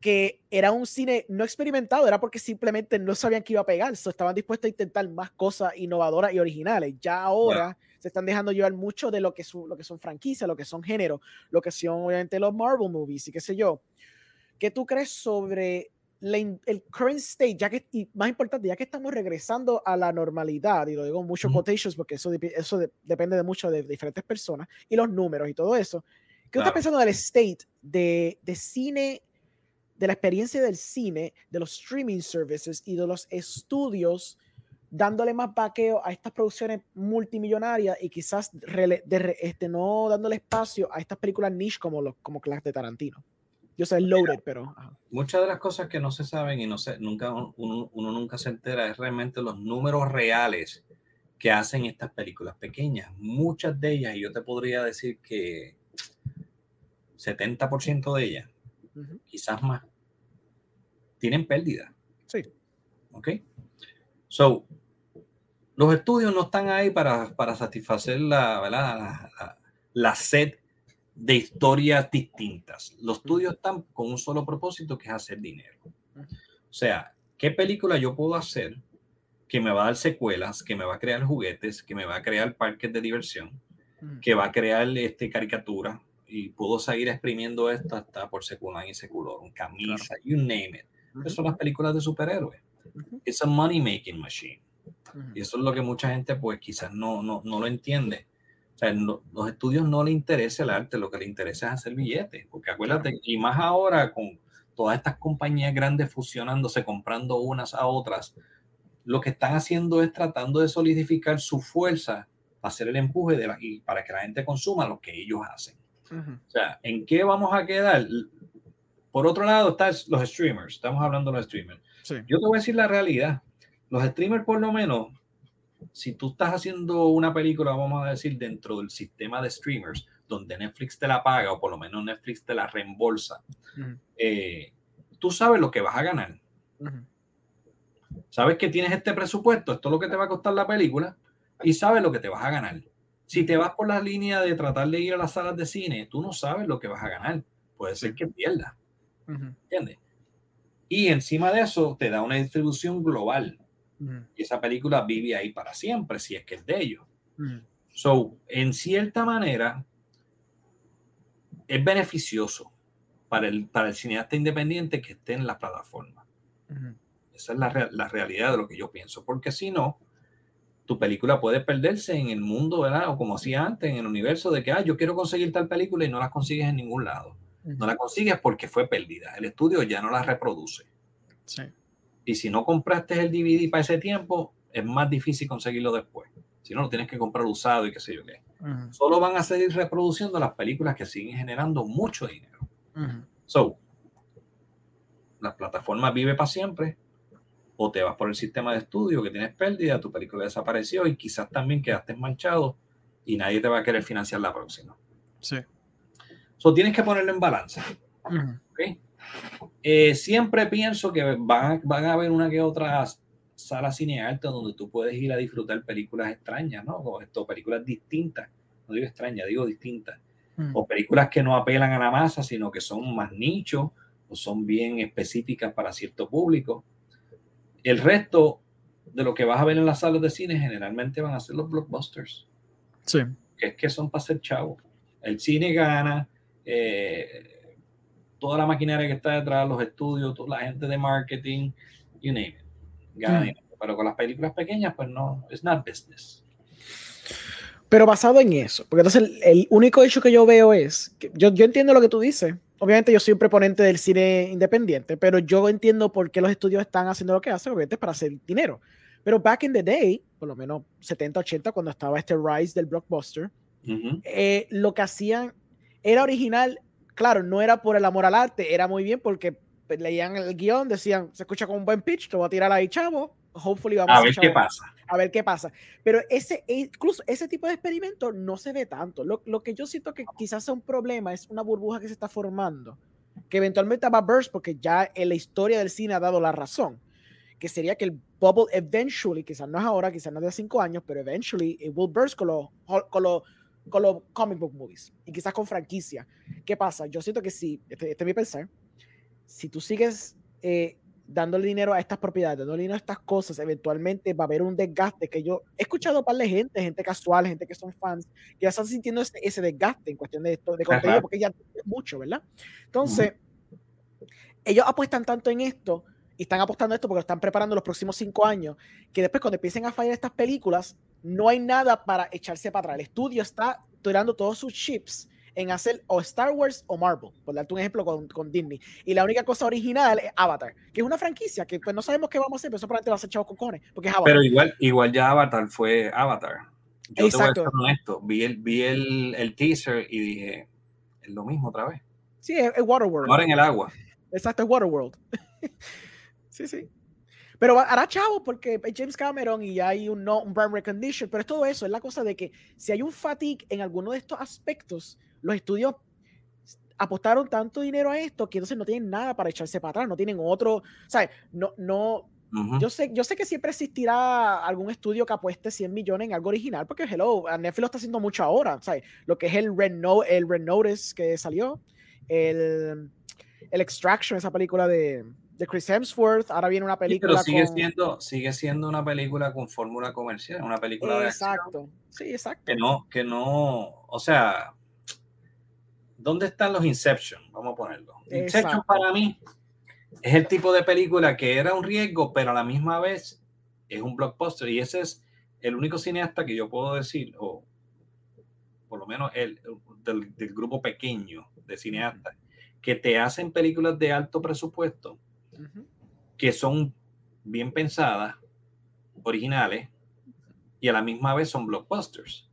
que era un cine no experimentado, era porque simplemente no sabían que iba a pegar, so estaban dispuestos a intentar más cosas innovadoras y originales. Ya ahora se están dejando llevar mucho de lo que, son, lo que son franquicias, lo que son géneros, lo que son obviamente los Marvel movies y qué sé yo. ¿Qué tú crees sobre el current state, ya que, y más importante, ya que estamos regresando a la normalidad, y lo digo mucho quotations porque eso, eso depende de mucho de, diferentes personas, y los números y todo eso, ¿qué estás pensando del state de, de cine, de la experiencia del cine, de los streaming services y de los estudios dándole más vaqueo a estas producciones multimillonarias y quizás de, este, no dándole espacio a estas películas niche como, los, como las de Tarantino? Yo sé loaded, pero. Muchas de las cosas que no se saben y no sé, nunca uno, nunca se entera es realmente los números reales que hacen estas películas pequeñas. Muchas de ellas, y yo te podría decir que 70% de ellas, quizás más, tienen pérdida. Sí. ¿Ok? So, los estudios no están ahí para, para satisfacer la, la, la, la sed de historias distintas. Los estudios están con un solo propósito, que es hacer dinero. O sea, ¿qué película yo puedo hacer que me va a dar secuelas, que me va a crear juguetes, que me va a crear parques de diversión, que va a crear este, caricatura y puedo seguir exprimiendo esto hasta por secular y seculor, camisa, you name it. Esas son las películas de superhéroes. Es a money making machine. Y eso es lo que mucha gente pues quizás no, no, no lo entiende los estudios no le interesa el arte, lo que le interesa es hacer billetes, porque acuérdate, y más ahora con todas estas compañías grandes fusionándose, comprando unas a otras, lo que están haciendo es tratando de solidificar su fuerza para hacer el empuje de la, y para que la gente consuma lo que ellos hacen. O sea, ¿en qué vamos a quedar? Por otro lado, están los streamers. Estamos hablando de los streamers. Yo te voy a decir la realidad. Los streamers, por lo menos, si tú estás haciendo una película, vamos a decir, dentro del sistema de streamers, donde Netflix te la paga o por lo menos Netflix te la reembolsa, eh, tú sabes lo que vas a ganar. Sabes que tienes este presupuesto, esto es lo que te va a costar la película y sabes lo que te vas a ganar. Si te vas por la línea de tratar de ir a las salas de cine, tú no sabes lo que vas a ganar. Puede ser que pierdas. ¿Entiendes? Y encima de eso te da una distribución global. Y esa película vive ahí para siempre, si es que es de ellos. So, en cierta manera, es beneficioso para el, para el cineasta independiente que esté en la plataforma. Esa es la, la, realidad de lo que yo pienso, porque si no, tu película puede perderse en el mundo, ¿verdad? O como hacía antes, en el universo de que, ah, yo quiero conseguir tal película y no la consigues en ningún lado. No la consigues porque fue perdida. El estudio ya no la reproduce. Sí. Y si no compraste el DVD para ese tiempo, es más difícil conseguirlo después. Si no, lo tienes que comprar usado y qué sé yo qué. Solo van a seguir reproduciendo las películas que siguen generando mucho dinero. So, la plataforma vive para siempre o te vas por el sistema de estudio que tienes pérdida, tu película desapareció y quizás también quedaste manchado y nadie te va a querer financiar la próxima. Sí. So, tienes que ponerlo en balanza. Eh, siempre pienso que van, van a haber una que otra sala cinearte donde tú puedes ir a disfrutar películas extrañas, ¿no? O esto, películas distintas. No digo extrañas, digo distintas. mm. o películas que no apelan a la masa, sino que son más nichos o son bien específicas para cierto público. El resto de lo que vas a ver en las salas de cine generalmente van a ser los blockbusters. Sí. Que es que son para ser chavos. El cine gana, eh, toda la maquinaria que está detrás, los estudios, toda la gente de marketing, you name it, gana mm. Pero con las películas pequeñas, pues no, it's not business. Pero basado en eso, porque entonces el, único hecho que yo veo es, que yo, yo entiendo lo que tú dices, obviamente yo soy un preponente del cine independiente, pero yo entiendo por qué los estudios están haciendo lo que hacen, obviamente para hacer dinero. Pero back in the day, por lo menos 70, 80, cuando estaba este rise del blockbuster, eh, lo que hacían era original, claro, no era por el amor al arte, era muy bien porque leían el guion, decían, se escucha con un buen pitch, te voy a tirar ahí, chavo, hopefully vamos a ver qué pasa. A ver qué pasa. Pero ese, e, incluso ese tipo de experimento no se ve tanto. Lo, lo que yo siento que quizás sea un problema es una burbuja que se está formando, que eventualmente va a burst porque ya en la historia del cine ha dado la razón que sería que el bubble eventually, quizás no es ahora, quizás no es de cinco años, pero eventually it will burst con los, con los, con los comic book movies y quizás con franquicia. ¿Qué pasa? Yo siento que si, este, este es mi pensar, si tú sigues eh, dándole dinero a estas propiedades, dándole dinero a estas cosas, eventualmente va a haber un desgaste que yo he escuchado a par de gente, gente casual, gente que son fans, que ya están sintiendo ese, ese desgaste en cuestión de, esto, de contenido, porque ya es mucho, ¿verdad? Entonces, ellos apuestan tanto en esto y están apostando esto porque lo están preparando los próximos cinco años, que después cuando empiecen a fallar estas películas, no hay nada para echarse para atrás. El estudio está tirando todos sus chips en hacer o Star Wars o Marvel, por darte un ejemplo con, con, Disney. Y la única cosa original es Avatar, que es una franquicia que pues no sabemos qué vamos a hacer, pero eso probablemente va a ser chavos con cojones, porque es Pero igual, igual ya Avatar fue Avatar. Yo Exacto. Te Vi, el, vi el, el, teaser y dije, es lo mismo otra vez. Sí, es, es Waterworld. Ahora en el agua. Exacto, es Waterworld. Sí, sí. Pero hará chavo porque James Cameron y hay un, no, un brand recognition, pero es todo eso, es la cosa de que si hay un fatigue en alguno de estos aspectos, los estudios apostaron tanto dinero a esto que entonces no tienen nada para echarse para atrás, no tienen otro, ¿sabes? No, no, yo, sé, yo sé que siempre existirá algún estudio que apueste 100 millones en algo original, porque hello, Netflix lo está haciendo mucho ahora, ¿sabes? Lo que es el Red, no, el Red Notice que salió, el, el Extraction, esa película de, de Chris Hemsworth, ahora viene una película. pero sigue, siendo, sigue siendo una película con fórmula comercial, una película de Exacto, sí, exacto. Que no, que no, o sea, ¿dónde están los Inception? Vamos a ponerlo. Inception para mí es el tipo de película que era un riesgo, pero a la misma vez es un blockbuster y ese es el único cineasta que yo puedo decir, o por lo menos el, del, del grupo pequeño de cineastas, que te hacen películas de alto presupuesto que son bien pensadas, originales, y a la misma vez son blockbusters.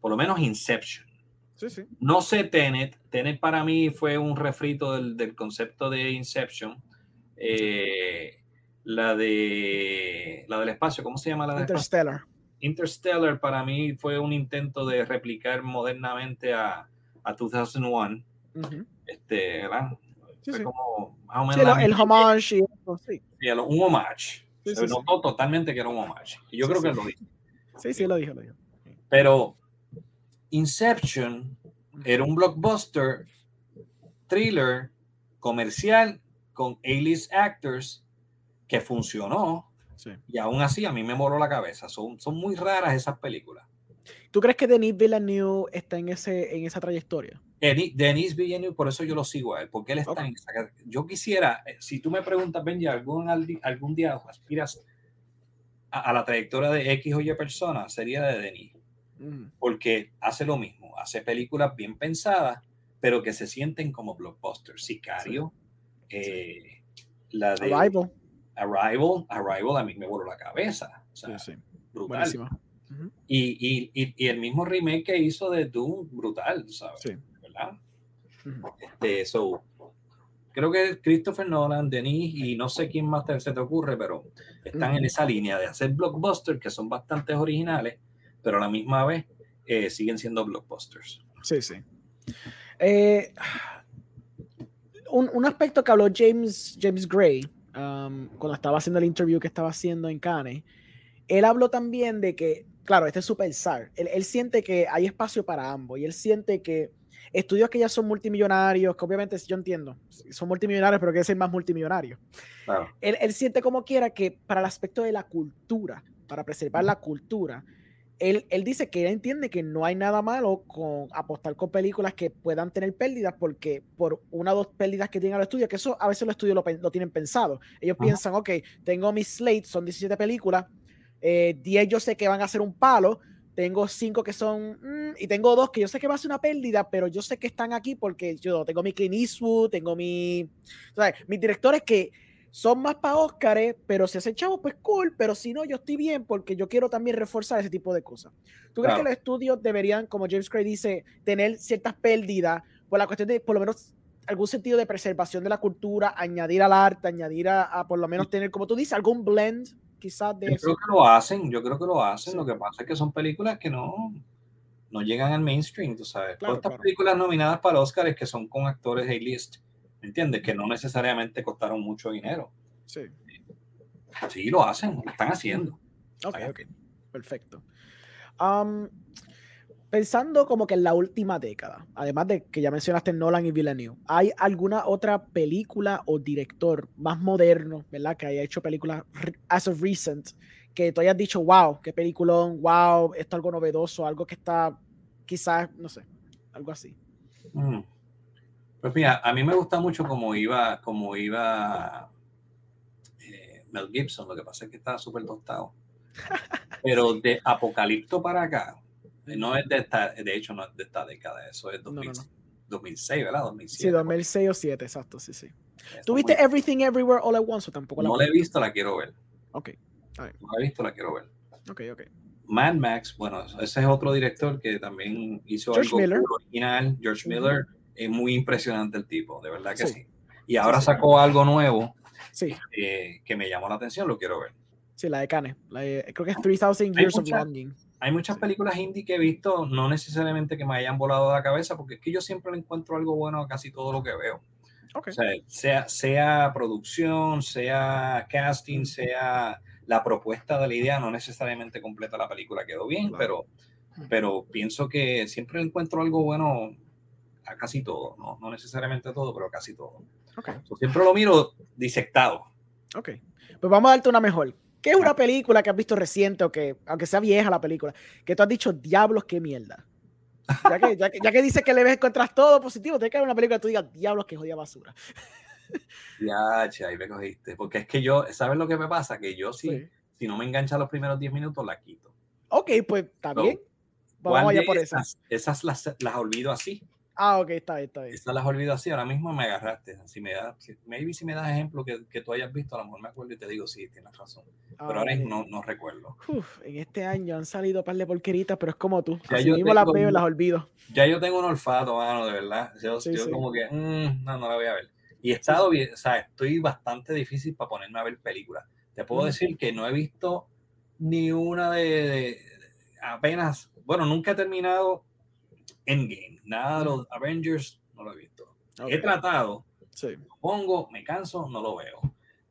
Por lo menos Inception. No sé Tenet. Tenet para mí fue un refrito del, concepto de Inception. Eh, la de la del espacio, ¿cómo se llama la de Interstellar. Interstellar para mí fue un intento de replicar modernamente a, a 2001. este, ¿verdad? Como el homage y sí. un homage. Se notó totalmente que era un homage. Y yo creo que lo dijo. Sí, sí, lo dijo, lo dijo. Pero Inception era un blockbuster thriller comercial con A-list actors que funcionó. Y aún así a mí me moró la cabeza. Son, son muy raras esas películas. ¿Tú crees que Denis Villeneuve está en, ese, en esa trayectoria? Denis Villeneuve, por eso yo lo sigo a él, porque él está en esa... Yo quisiera, eh, si tú me preguntas, Benji, algún, algún día aspiras a, la trayectoria de X o Y persona, sería de Denis. Mm. Porque hace lo mismo, hace películas bien pensadas, pero que se sienten como blockbusters. Sicario, eh, la de Arrival. Arrival, Arrival a mí me voló la cabeza. O sea, brutal y, y, y, el mismo remake que hizo de Doom, brutal, ¿sabes? Sí. ¿Verdad? este, creo que Christopher Nolan, Denis y no sé quién más se te ocurre, pero están en esa línea de hacer blockbusters que son bastante originales, pero a la misma vez eh, siguen siendo blockbusters. Sí, sí. Eh, un, un, aspecto que habló James, James Gray um, cuando estaba haciendo el interview que estaba haciendo en Cannes, él habló también de que claro, este es super Él, él siente que hay espacio para ambos y él siente que estudios que ya son multimillonarios, que obviamente yo entiendo, son multimillonarios, pero que ser más multimillonarios. Él, él, siente como quiera que para el aspecto de la cultura, para preservar la cultura, él, él, dice que él entiende que no hay nada malo con apostar con películas que puedan tener pérdidas, porque por una o dos pérdidas que tienen al estudio, que eso a veces los estudios lo, tienen pensado. Ellos piensan, ok, tengo mis slates, son 17 películas, eh, 10 yo sé que van a ser un palo, tengo cinco que son, mm, y tengo dos que yo sé que va a ser una pérdida, pero yo sé que están aquí porque yo tengo mi Clint Eastwood, tengo mi, mis directores que son más para Óscares, pero si hacen chavos, pues cool, pero si no, yo estoy bien porque yo quiero también reforzar ese tipo de cosas. ¿Tú crees que los estudios deberían, como James Craig dice, tener ciertas pérdidas por la cuestión de, por lo menos, algún sentido de preservación de la cultura, añadir al arte, añadir a, por lo menos tener, como tú dices, algún blend quizás de yo creo que lo hacen, yo creo que lo hacen. Lo que pasa es que son películas que no, no llegan al mainstream, tú sabes. Todas estas películas nominadas para Oscar es que son con actores A-list, ¿me entiendes? Que no necesariamente costaron mucho dinero. Sí. Sí, lo hacen, lo están haciendo. Ok, ok. Perfecto. Um, pensando como que en la última década, además de que ya mencionaste Nolan y Villeneuve, ¿hay alguna otra película o director más moderno, ¿verdad? Que haya hecho películas as of recent, que tú hayas dicho, wow, qué peliculón, wow, esto es algo novedoso, algo que está quizás, no sé, algo así. Mm. Pues mira, a mí me gusta mucho cómo iba, cómo iba eh, Mel Gibson, lo que pasa es que estaba súper tostado. Pero de Apocalipto para acá, no es de esta, de hecho, no es de esta década, eso es 2006, ¿verdad? 2007. Sí, 2006 o 2007, exacto, sí, sí. ¿Tuviste Everything Everywhere All at Once o tampoco la No la he visto, la quiero ver. Ok. No la he visto, la quiero ver. Ok, ok. Mad Max, bueno, ese es otro director que también hizo algo original. George Miller, es muy impresionante el tipo, de verdad que sí. Y ahora sacó algo nuevo sí. que me llamó la atención, lo quiero ver. Sí, la de Cane. creo que es 3000 Years of Longing hay muchas películas indie que he visto, no necesariamente que me hayan volado la cabeza, porque es que yo siempre le encuentro algo bueno a casi todo lo que veo. O sea, sea, producción, sea casting, sea la propuesta de la idea, no necesariamente completa la película quedó bien, pero, pero pienso que siempre encuentro algo bueno a casi todo, no, no necesariamente todo, pero casi todo. Okay. siempre lo miro disectado. Ok, pues vamos a darte una mejor. ¿Qué es una película que has visto reciente o que, aunque sea vieja la película, que tú has dicho, diablos, qué mierda? Ya que, ya que, ya que dices que le ves encontrar todo positivo, tienes que ver una película que tú digas, diablos, que jodida basura. Ya, che, ahí me cogiste. Porque es que yo, ¿sabes lo que me pasa? Que yo sí, si no me engancha los primeros 10 minutos, la quito. Ok, pues bien. Vamos allá por esas. Esas las, las olvido así. Ah, ok, está bien, está bien. Estas las olvido así, ahora mismo me agarraste. Si me da, maybe si me das ejemplo que, que, tú hayas visto, a lo mejor me acuerdo y te digo, sí, tienes razón. pero ahora no, no recuerdo. Uf, en este año han salido un par de porqueritas, pero es como tú. Ya así yo mismo las veo y las olvido. Ya yo tengo un olfato, mano, de verdad. Yo, yo como que, mm, no, no la voy a ver. Y he estado bien, o sea, estoy bastante difícil para ponerme a ver películas. Te puedo decir que no he visto ni una de, de apenas, bueno, nunca he terminado Endgame, nada de los Avengers no lo he visto. He tratado, pongo, me canso, no lo veo.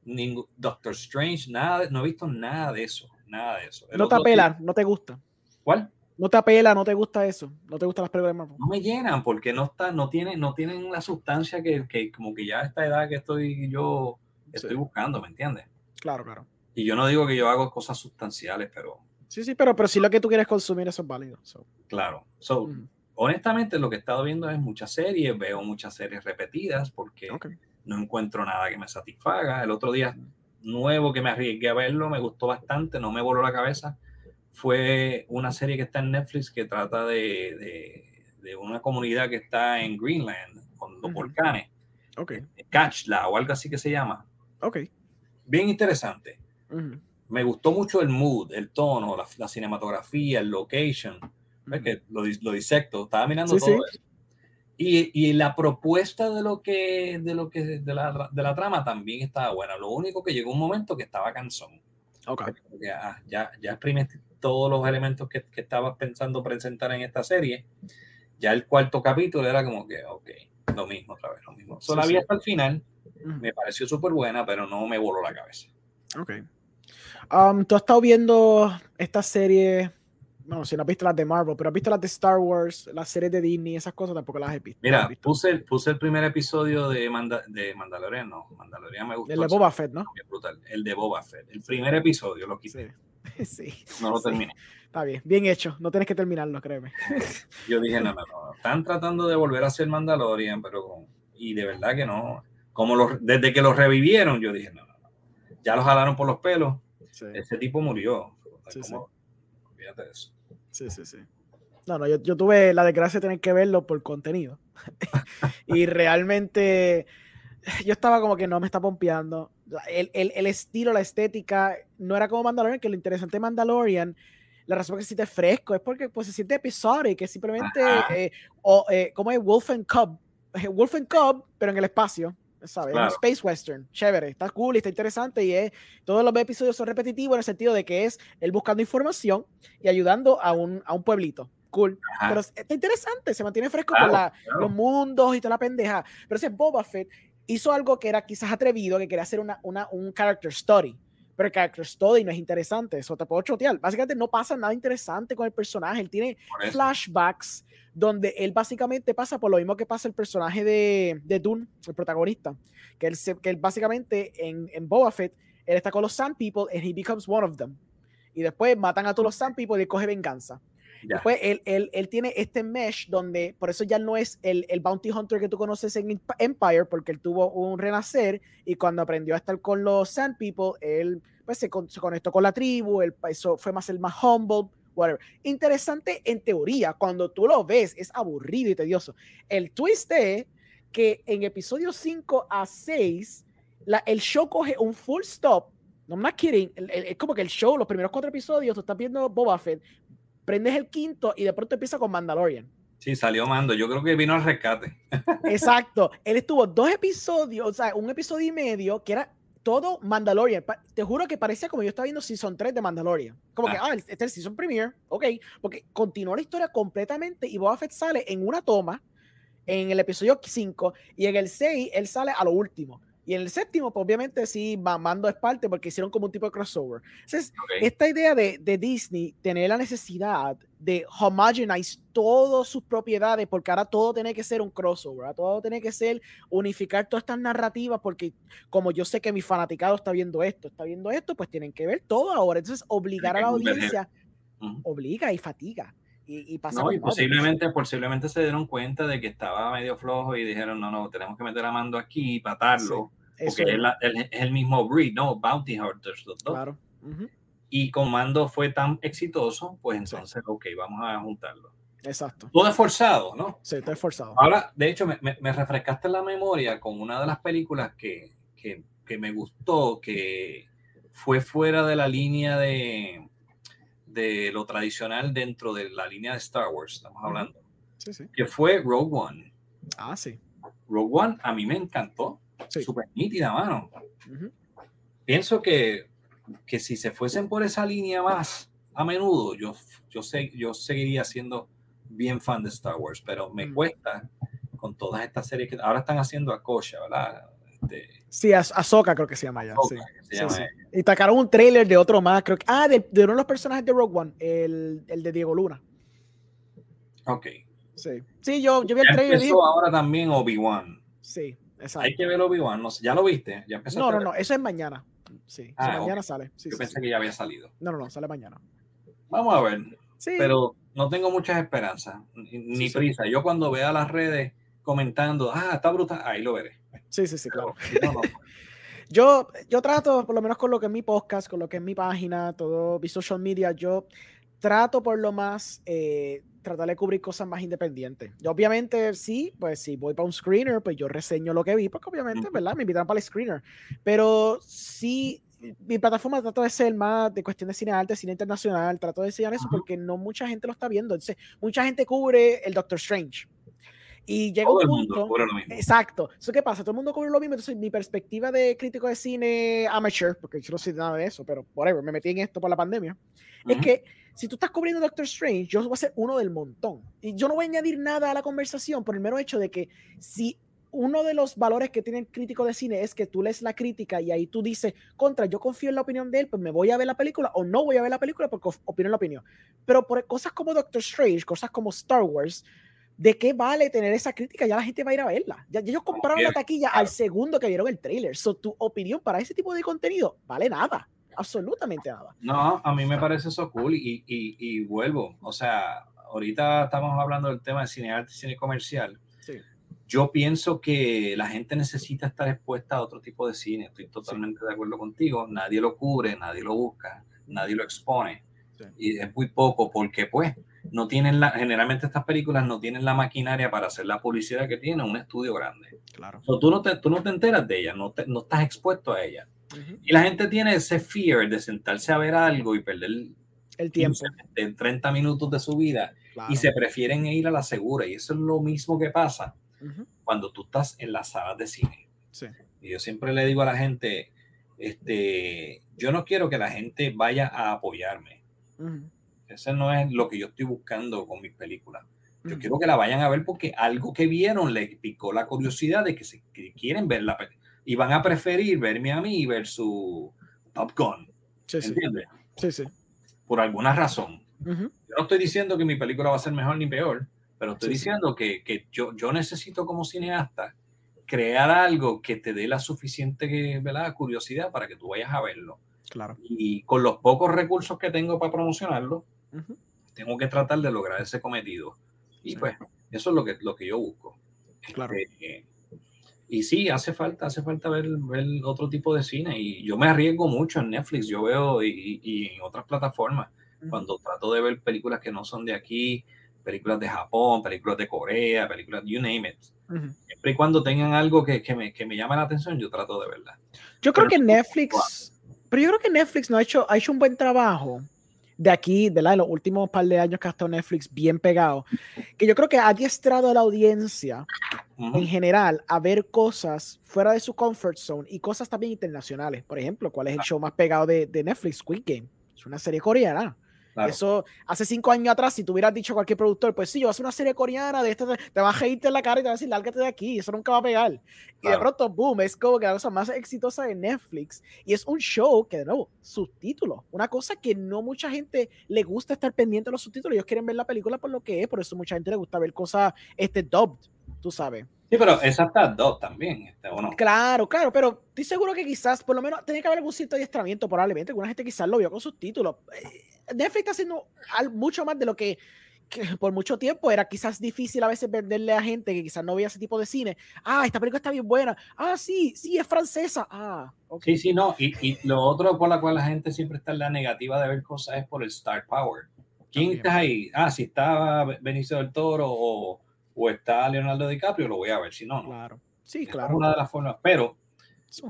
Ningún, Doctor Strange, nada, no he visto nada de eso, nada de eso. no te apela, no te gusta. ¿Cuál? No te apela, no te gusta eso, no te gustan las películas de Marvel. No me llenan porque no está, no tienen, no tienen la sustancia que, que como que ya a esta edad que estoy yo estoy buscando, ¿me entiendes? Claro, claro. Y yo no digo que yo hago cosas sustanciales, pero sí, sí, pero pero si lo que tú quieres consumir eso es válido. Claro. So, honestamente lo que he estado viendo es muchas series, veo muchas series repetidas porque no encuentro nada que me satisfaga. El otro día nuevo que me arriesgué a verlo, me gustó bastante, no me voló la cabeza. Fue una serie que está en Netflix que trata de, de, una comunidad que está en Greenland con los volcanes. Okay. Catchla o algo así que se llama. Ok. Bien interesante. Me gustó mucho el mood, el tono, la, la cinematografía, el location que lo, lo, disecto, estaba mirando todo eso. Y, y, la propuesta de lo que, de lo que, de la, de la, trama también estaba buena. Lo único que llegó un momento que estaba cansón. Okay. Ah, ya, ya exprimiste todos los elementos que, que estabas pensando presentar en esta serie. Ya el cuarto capítulo era como que, ok, lo mismo otra vez, lo mismo. Solo había hasta el final. Me pareció súper buena, pero no me voló la cabeza. Ok. Um, ¿Tú has estado viendo esta serie no, si no has visto las de Marvel, pero has visto las de Star Wars, las series de Disney, esas cosas tampoco las he visto. Mira, Puse, puse el primer episodio de, de Mandalorian, no, Mandalorian me gustó. El de Boba Fett, ¿no? Brutal. El de Boba Fett. El primer episodio lo quise. Sí. No lo terminé. Está bien, bien hecho. No tienes que terminarlo, créeme. Yo dije, no, no, no. Están tratando de volver a ser Mandalorian, pero. Y de verdad que no. Como los, desde que los revivieron, yo dije, no, no, no. Ya los jalaron por los pelos. Ese tipo murió. Sí, sí. Fíjate eso. Sí, sí, sí. No, no, yo, yo, tuve la desgracia de tener que verlo por contenido. y realmente yo estaba como que no me está pompeando. El, el, el, estilo, la estética, no era como Mandalorian, que lo interesante de Mandalorian, la razón por que se siente fresco es porque pues, se siente episodio, que simplemente, eh, o, eh, como es Wolf and Cub, Wolf and Cub, pero en el espacio. ¿Sabes? Un space western, chévere, está cool, está interesante y es, todos los episodios son repetitivos en el sentido de que es él buscando información y ayudando a un, a un pueblito. Cool. Pero está interesante, se mantiene fresco con la, los mundos y toda la pendeja. Pero ese Boba Fett hizo algo que era quizás atrevido, que quería hacer una, una, un character story. Pero el character story no es interesante, eso te puedo chotear. Básicamente no pasa nada interesante con el personaje, él tiene flashbacks donde él básicamente pasa por lo mismo que pasa el personaje de, de Dune, el protagonista, que él, que él básicamente en, en Boba Fett, él está con los Sand People and he becomes one of them. Y después matan a todos los Sand People y él coge venganza. Después él, él, él, tiene este mesh donde, por eso ya no es el, el, Bounty Hunter que tú conoces en Empire, porque él tuvo un renacer y cuando aprendió a estar con los Sand People, él pues, se, se conectó con la tribu, él, eso fue más el más humble, whatever. Interesante en teoría, cuando tú lo ves es aburrido y tedioso. El twist es que en episodio 5 a 6, la, el show coge un full stop. No me kidding. Es como que el show, los primeros cuatro episodios, tú estás viendo Boba Fett, prendes el quinto y de pronto empieza con Mandalorian. Sí, salió Mando. Yo creo que vino al rescate. Exacto. Él estuvo dos episodios, o sea, un episodio y medio que era todo Mandalorian. Te juro que parecía como yo estaba viendo Season 3 de Mandalorian. Como que, ah, ah este es el Season Premiere, ok. Porque continuó la historia completamente y Boba Fett sale en una toma en el episodio 5 y en el 6 él sale a lo último. Y en el séptimo, pues obviamente sí, Mando es parte porque hicieron como un tipo de crossover. Entonces, esta idea de, de, Disney tener la necesidad de homogenize todas sus propiedades, porque ahora todo tiene que ser un crossover, todo tiene que ser unificar todas estas narrativas, porque como yo sé que mi fanaticado está viendo esto, está viendo esto, pues tienen que ver todo ahora. Entonces, obligar a la audiencia obliga y fatiga. Y, y pasa no, y posiblemente, posiblemente se dieron cuenta de que estaba medio flojo y dijeron, no, no, tenemos que meter a Mando aquí y patarlo, porque es, el mismo breed, ¿no? Bounty Hunters, los dos. Claro. Y con Mando fue tan exitoso, pues entonces, ok, vamos a juntarlo. Exacto. Todo es forzado, ¿no? Sí, todo es forzado. Ahora, de hecho, me, me, refrescaste la memoria con una de las películas que, que, que me gustó, que fue fuera de la línea de, de lo tradicional dentro de la línea de Star Wars, estamos hablando, sí, sí. que fue Rogue One. Ah, sí. Rogue One a mí me encantó, súper nítida, mano. Pienso que, que si se fuesen por esa línea más a menudo, yo, yo, sé, yo seguiría siendo bien fan de Star Wars, pero me mm. cuesta con todas estas series que ahora están haciendo a Kosha, ¿verdad? Este, sí, Ahsoka creo que se llama ya. sí. Y sacaron un trailer de otro más, creo que. Ah, de, uno de los personajes de Rogue One, el, el de Diego Luna. Ok. Sí. Sí, yo, yo vi el trailer. Empezó ahora también Obi-Wan. Sí, exacto. Hay que ver Obi-Wan. No, ¿Ya lo viste? ¿Ya no, no, no. Eso es mañana. Sí. Ah, mañana sale. yo pensé que ya había salido. No, no, no. Sale mañana. Vamos a ver. Sí. Pero no tengo muchas esperanzas. Ni, prisa. Yo cuando vea las redes comentando, ah, está brutal, ahí lo veré. Sí, sí, sí, claro. yo, yo trato, por lo menos con lo que es mi podcast, con lo que es mi página, todo mi social media, yo trato por lo más eh, tratar de cubrir cosas más independientes. Yo obviamente sí, pues si voy para un screener, pues yo reseño lo que vi, porque obviamente, ¿verdad? Me invitan para el screener. Pero sí, mi plataforma trato de ser más de cuestión de cine arte, cine internacional, trato de enseñar eso porque no mucha gente lo está viendo. Entonces, mucha gente cubre el Doctor Strange. Y llega un punto. Exacto. ¿Eso qué pasa? Todo el mundo cubre lo mismo. Entonces, mi perspectiva de crítico de cine amateur, porque yo no sé nada de eso, pero whatever, me metí en esto por la pandemia, es que si tú estás cubriendo Doctor Strange, yo voy a ser uno del montón. Y yo no voy a añadir nada a la conversación por el mero hecho de que si uno de los valores que tiene el crítico de cine es que tú lees la crítica y ahí tú dices, contra, yo confío en la opinión de él, pues me voy a ver la película o no voy a ver la película porque opino en la opinión. Pero por cosas como Doctor Strange, cosas como Star Wars, ¿de qué vale tener esa crítica? Ya la gente va a ir a verla. Ya, ellos compraron la taquilla al segundo que vieron el trailer. So, tu opinión para ese tipo de contenido vale nada. Absolutamente nada. No, a mí me parece eso cool y, y, y vuelvo. O sea, ahorita estamos hablando del tema de cine arte y cine comercial. Sí yo pienso que la gente necesita estar expuesta a otro tipo de cine. Estoy totalmente de acuerdo contigo. Nadie lo cubre, nadie lo busca, nadie lo expone. Y es muy poco porque, pues, no tienen la, generalmente estas películas no tienen la maquinaria para hacer la publicidad que tiene un estudio grande. Claro. tú, no te, tú no te enteras de ella, no, no estás expuesto a ella. Y la gente tiene ese fear de sentarse a ver algo y perder el tiempo de 30 minutos de su vida y se prefieren ir a la segura. Y eso es lo mismo que pasa cuando tú estás en las salas de cine. Y yo siempre le digo a la gente, este, yo no quiero que la gente vaya a apoyarme. Eso no es lo que yo estoy buscando con mis películas. Yo quiero que la vayan a ver porque algo que vieron les picó la curiosidad de que, se, quieren ver la película. Y van a preferir verme a mí ver su Top Gun. Sí, ¿Entiendes? Sí, sí. Por alguna razón. Yo no estoy diciendo que mi película va a ser mejor ni peor. Pero estoy diciendo que, que, yo, yo necesito como cineasta crear algo que te dé la suficiente ¿verdad? curiosidad para que tú vayas a verlo. Claro. Y con los pocos recursos que tengo para promocionarlo, tengo que tratar de lograr ese cometido. Y pues, eso es lo que, lo que yo busco. Claro. Este, y sí, hace falta, hace falta ver, ver, otro tipo de cine. Y yo me arriesgo mucho en Netflix, yo veo y, y en otras plataformas, cuando trato de ver películas que no son de aquí, películas de Japón, películas de Corea, películas, you name it. Siempre y cuando tengan algo que, que, me, que me llame la atención, yo trato de verla. Yo creo que Netflix, pero yo creo que Netflix no ha hecho, ha hecho un buen trabajo de aquí, de, la, de los últimos par de años que ha estado Netflix bien pegado, que yo creo que ha adiestrado a la audiencia en general a ver cosas fuera de su comfort zone y cosas también internacionales. Por ejemplo, ¿cuál es el show más pegado de, de Netflix? Squid Game. Es una serie coreana. Eso hace cinco años atrás, si tú hubieras dicho a cualquier productor, pues sí, yo voy a hacer una serie coreana de esta, te vas a reírte en la cara y te vas a decir, lárgate de aquí, eso nunca va a pegar. Y de pronto, boom, es como que la cosa más exitosa de Netflix. Y es un show que, de nuevo, subtítulos. Una cosa que no mucha gente le gusta estar pendiente de los subtítulos. Ellos quieren ver la película por lo que es, por eso mucha gente le gusta ver cosas este, dubbed, tú sabes. Sí, pero esa está dos también, este, ¿o no? Claro, claro, pero estoy seguro que quizás, por lo menos, tiene que haber algún cierto adiestramiento, probablemente. Alguna gente quizás lo vio con subtítulos. Eh, Netflix está haciendo mucho más de lo que, por mucho tiempo era quizás difícil a veces venderle a gente que quizás no veía ese tipo de cine. Ah, esta película está bien buena. Ah, sí, sí, es francesa. Ah, Sí, sí, no. Y, y, lo otro por la cual la gente siempre está en la negativa de ver cosas es por el Star Power. ¿Quién está ahí? Ah, si está Benicio del Toro o, o, está Leonardo DiCaprio, lo voy a ver. Si no, no. Claro. Sí, claro. una de las formas. Pero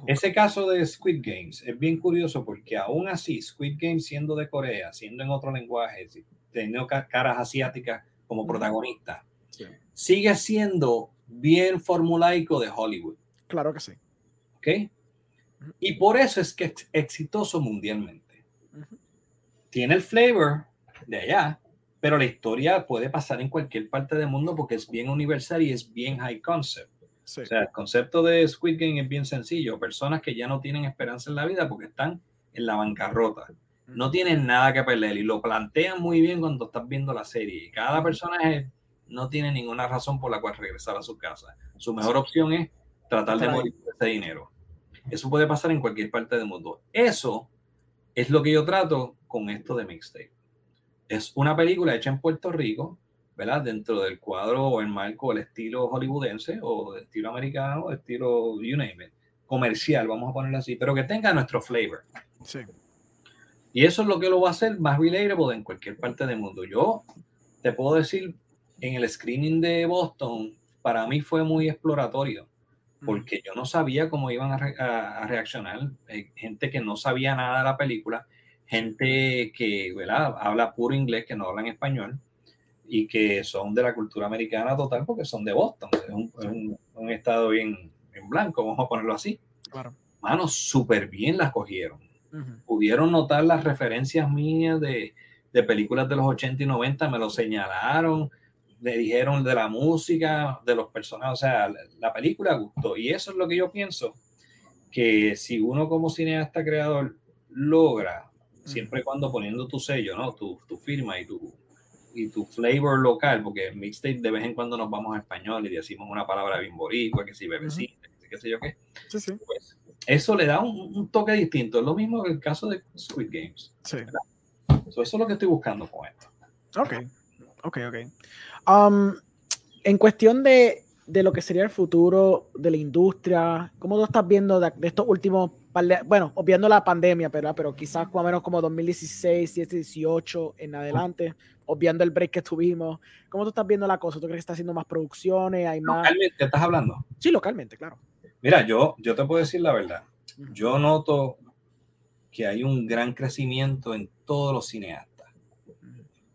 ese caso de Squid Games es bien curioso porque aún así, Squid Games siendo de Corea, siendo en otro lenguaje, teniendo caras asiáticas como protagonista, sigue siendo bien formulaico de Hollywood. Claro que sí. ¿Ok? Y por eso es que es exitoso mundialmente. Tiene el flavor de allá, pero la historia puede pasar en cualquier parte del mundo porque es bien universal y es bien high concept. O sea, el concepto de Squid Game es bien sencillo. Personas que ya no tienen esperanza en la vida porque están en la bancarrota. No tienen nada que perder y lo plantean muy bien cuando estás viendo la serie. Cada personaje no tiene ninguna razón por la cual regresar a su casa. Su mejor opción es tratar de morir por ese dinero. Eso puede pasar en cualquier parte del mundo. Eso es lo que yo trato con esto de Mixtape. Es una película hecha en Puerto Rico ¿verdad? Dentro del cuadro o el marco, el estilo hollywoodense o el estilo americano, estilo, you name it, comercial, vamos a ponerlo así, pero que tenga nuestro flavor. Sí. Y eso es lo que lo va a hacer más relatable en cualquier parte del mundo. Yo te puedo decir, en el screening de Boston, para mí fue muy exploratorio, mm. porque yo no sabía cómo iban a, reaccionar. gente que no sabía nada de la película, gente que ¿verdad? habla puro inglés, que no habla en español y que son de la cultura americana total porque son de Boston, es un, un, estado bien en blanco, vamos a ponerlo así. Claro. Manos, súper bien las cogieron. Pudieron notar las referencias mías de, de, películas de los 80 y 90, me lo señalaron. le dijeron de la música, de los personajes, o sea, la película gustó. Y eso es lo que yo pienso, que si uno como cineasta creador logra, siempre y cuando poniendo tu sello, ¿no? Tu, tu firma y tu, y tu flavor local, porque en mixtape de vez en cuando nos vamos a español y decimos una palabra bien boricua, que si bebecita, qué sé yo qué. Sí, sí. Pues, eso le da un, toque distinto. Es lo mismo que el caso de Squid Games. Sí. eso es lo que estoy buscando con esto. Ok, ok, ok. Um, en cuestión de, de, lo que sería el futuro de la industria, ¿cómo tú estás viendo de, estos últimos, bueno, obviando la pandemia, pero, pero quizás más o menos como 2016, 2018 en adelante, obviando el break que tuvimos, ¿cómo tú estás viendo la cosa? ¿Tú crees que está haciendo más producciones? Hay más... ¿Localmente estás hablando? Sí, localmente, claro. Mira, yo, yo te puedo decir la verdad. Yo noto que hay un gran crecimiento en todos los cineastas.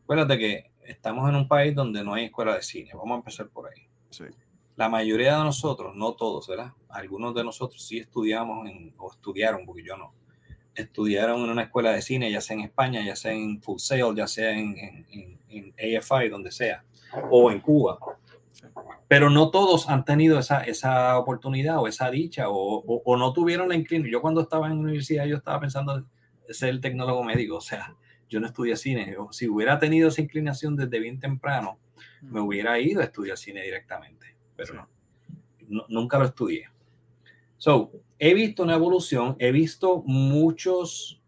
Acuérdate que estamos en un país donde no hay escuela de cine. Vamos a empezar por ahí. La mayoría de nosotros, no todos, ¿verdad? Algunos de nosotros sí estudiamos en, o estudiaron, porque yo no. Estudiaron en una escuela de cine, ya sea en España, ya sea en Full Sail, ya sea en, en, en AFI, donde sea, o en Cuba pero no todos han tenido esa, esa oportunidad o esa dicha o, o, no tuvieron la inclinación. Yo cuando estaba en la universidad yo estaba pensando ser el tecnólogo médico, o sea, yo no estudié cine. si hubiera tenido esa inclinación desde bien temprano, me hubiera ido a estudiar cine directamente, pero no, nunca lo estudié. So, he visto una evolución, he visto muchos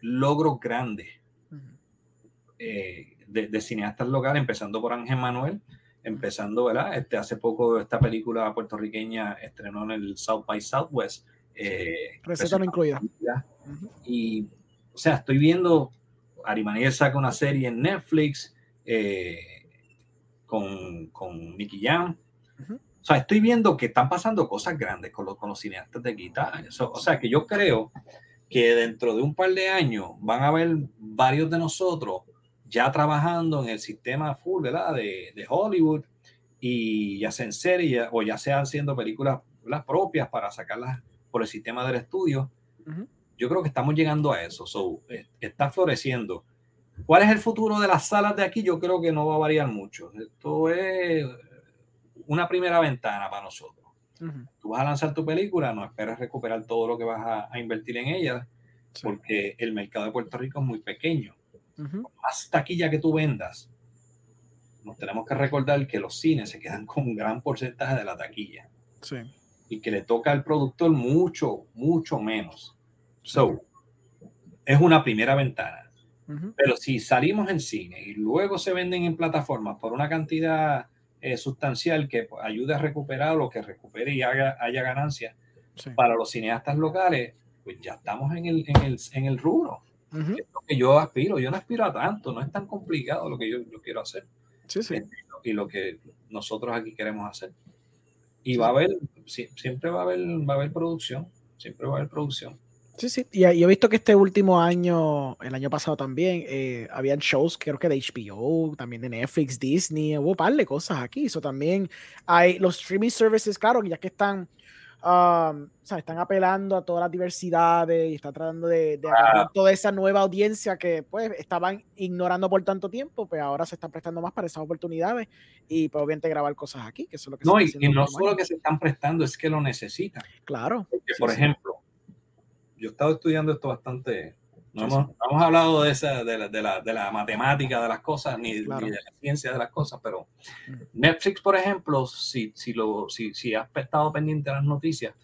logros grandes eh, de, de, cineastas locales, empezando por Ángel Manuel, empezando, ¿verdad? Este, hace poco esta película puertorriqueña estrenó en el South by Southwest. Eh, Receta no incluida. Y, o sea, estoy viendo, Arimané saca una serie en Netflix eh, con, con Nicky Jam. O sea, estoy viendo que están pasando cosas grandes con los, con los cineastas de guitarra. o sea, que yo creo que dentro de un par de años van a haber varios de nosotros ya trabajando en el sistema full, ¿verdad? De, de Hollywood y ya sea en serie o ya sea haciendo películas las propias para sacarlas por el sistema del estudio. Yo creo que estamos llegando a eso. So, eh, está floreciendo. ¿Cuál es el futuro de las salas de aquí? Yo creo que no va a variar mucho. Esto es una primera ventana para nosotros. Tú vas a lanzar tu película, no esperes recuperar todo lo que vas a, a invertir en ella, porque el mercado de Puerto Rico es muy pequeño más taquilla que tú vendas, nos tenemos que recordar que los cines se quedan con un gran porcentaje de la taquilla. Sí. Y que le toca al productor mucho, mucho menos. So, es una primera ventana. Pero si salimos en cine y luego se venden en plataformas por una cantidad eh, sustancial que ayude a recuperar lo que recupere y haga, haya ganancias para los cineastas locales, pues ya estamos en el, en el, en el rubro lo que yo aspiro. Yo no aspiro a tanto, no es tan complicado lo que yo, quiero hacer. Sí, sí. Y lo que nosotros aquí queremos hacer. Y va a haber, siempre va a haber, va a haber producción, siempre va a haber producción. Sí, sí, y, he visto que este último año, el año pasado también, eh, habían shows, creo que de HBO, también de Netflix, Disney, hubo un par de cosas aquí. Eso también hay los streaming services, claro, ya que están Um, están apelando a todas las diversidades y están tratando de, de toda esa nueva audiencia que pues estaban ignorando por tanto tiempo, pues ahora se están prestando más para esas oportunidades y pues obviamente grabar cosas aquí, que eso es lo que No, y, no solo que se están prestando, es que lo necesitan. Claro. por ejemplo, yo he estado estudiando esto bastante no hemos, hablado de, esa, de, la, de, la, de, la, matemática de las cosas, ni, de la ciencia de las cosas, pero Netflix, por ejemplo, si, si, lo, si, si has estado pendiente de las noticias,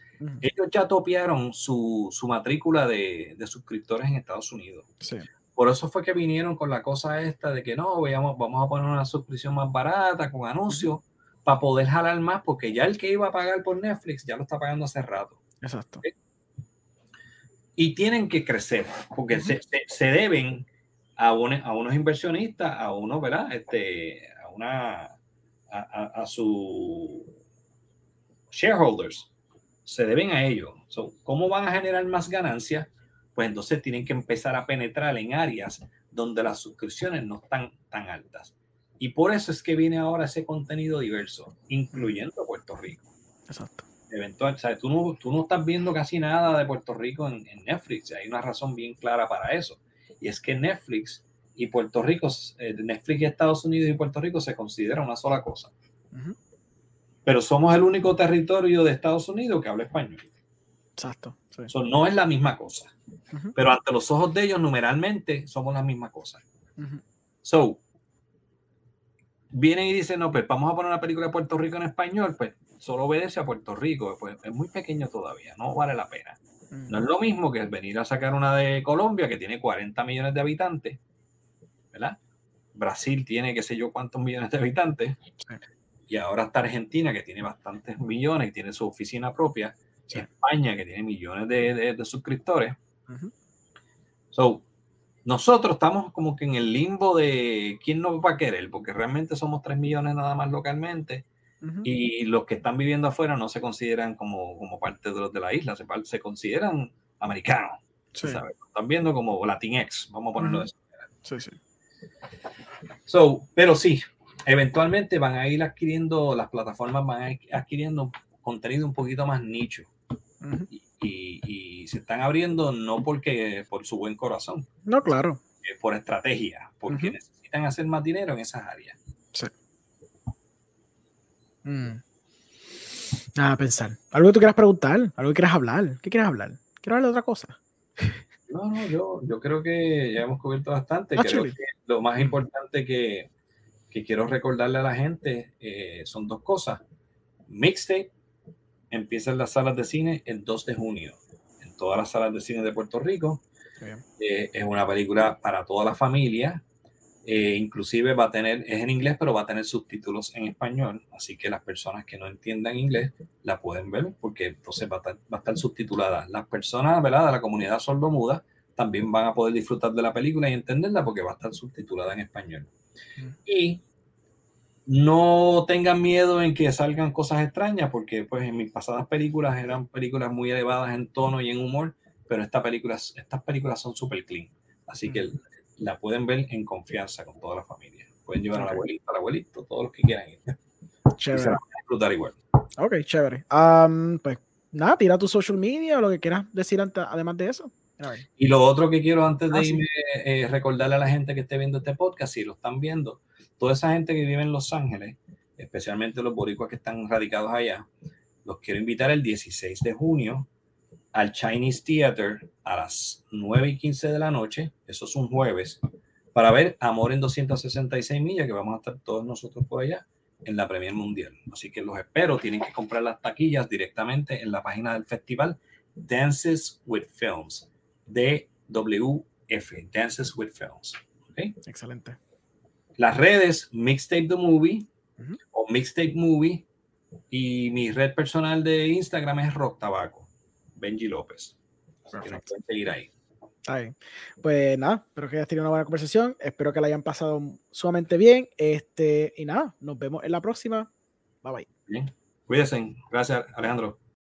ellos ya topiaron su, su matrícula de, de, suscriptores en Estados Unidos. Sí. Por eso fue que vinieron con la cosa esta de que no, veamos, vamos a poner una suscripción más barata con anuncios para poder jalar más, porque ya el que iba a pagar por Netflix ya lo está pagando hace rato. Exacto y tienen que crecer porque se, se, deben a, a, unos inversionistas, a uno, ¿verdad? Este, a una, a, a, su shareholders, se deben a ellos. ¿Cómo van a generar más ganancias? Pues entonces tienen que empezar a penetrar en áreas donde las suscripciones no están tan altas. Y por eso es que viene ahora ese contenido diverso, incluyendo Puerto Rico. Exacto eventual. O tú, no, tú no estás viendo casi nada de Puerto Rico en, Netflix. Hay una razón bien clara para eso. Y es que Netflix y Puerto Rico, eh, Netflix y Estados Unidos y Puerto Rico se considera una sola cosa. Pero somos el único territorio de Estados Unidos que habla español. Exacto. Eso no es la misma cosa. Pero ante los ojos de ellos, numeralmente, somos la misma cosa. So, vienen y dicen, no, pues vamos a poner una película de Puerto Rico en español, pues solo obedece a Puerto Rico, pues es muy pequeño todavía, no vale la pena. No es lo mismo que venir a sacar una de Colombia que tiene 40 millones de habitantes, ¿verdad? Brasil tiene qué sé yo cuántos millones de habitantes, y ahora está Argentina que tiene bastantes millones y tiene su oficina propia, España que tiene millones de, de, suscriptores. So, nosotros estamos como que en el limbo de quién nos va a querer, porque realmente somos 3 millones nada más localmente y los que están viviendo afuera no se consideran como, como parte de los de la isla, se, se consideran americanos. Están viendo como Latinx, vamos a ponerlo de esa manera. Sí, sí. So, pero sí, eventualmente van a ir adquiriendo, las plataformas van a ir adquiriendo contenido un poquito más nicho. y, y, se están abriendo no porque por su buen corazón. No, claro. por estrategia, porque necesitan hacer más dinero en esas áreas. Sí. Mm. Nada, pensar. ¿Algo que tú quieras preguntar? ¿Algo que quieras hablar? ¿Qué quieres hablar? ¿Quiero hablar de otra cosa? No, no, yo, yo creo que ya hemos cubierto bastante. Ah, creo que lo más importante que, que, quiero recordarle a la gente eh, son dos cosas. Mixtape empieza en las salas de cine el 2 de junio, en todas las salas de cine de Puerto Rico. Eh, es una película para toda la familia. Eh, inclusive va a tener, es en inglés, pero va a tener subtítulos en español, así que las personas que no entiendan inglés la pueden ver porque entonces va a estar, va a estar subtitulada. Las personas ¿verdad? de la comunidad sordomuda también van a poder disfrutar de la película y entenderla porque va a estar subtitulada en español. Mm. Y no tengan miedo en que salgan cosas extrañas porque pues en mis pasadas películas eran películas muy elevadas en tono y en humor, pero esta película, estas películas son súper clean. Así que la pueden ver en confianza con toda la familia. Pueden llevar a la abuelita, al abuelito, todos los que quieran ir. Chévere. se van a disfrutar igual. Ok, chévere. pues nada, tira tu social media o lo que quieras decir además de eso. Y lo otro que quiero antes de ah, irme es recordarle a la gente que esté viendo este podcast, si lo están viendo, toda esa gente que vive en Los Ángeles, especialmente los boricuas que están radicados allá, los quiero invitar el 16 de junio al Chinese Theater a las 9 y 15 de la noche, eso es un jueves, para ver Amor en 266 millas, que vamos a estar todos nosotros por allá en la Premier Mundial. Así que los espero, tienen que comprar las taquillas directamente en la página del festival Dances with Films, DWF, Dances with Films. Excelente. Las redes Mixtape the Movie o Mixtape Movie y mi red personal de Instagram es Rock Tabaco. Benji López. seguir ahí. Pues nada, espero que hayas tenido una buena conversación. Espero que la hayan pasado sumamente bien. Este, y nada, nos vemos en la próxima. Bye bye. Bien. Cuídense. Gracias, Alejandro.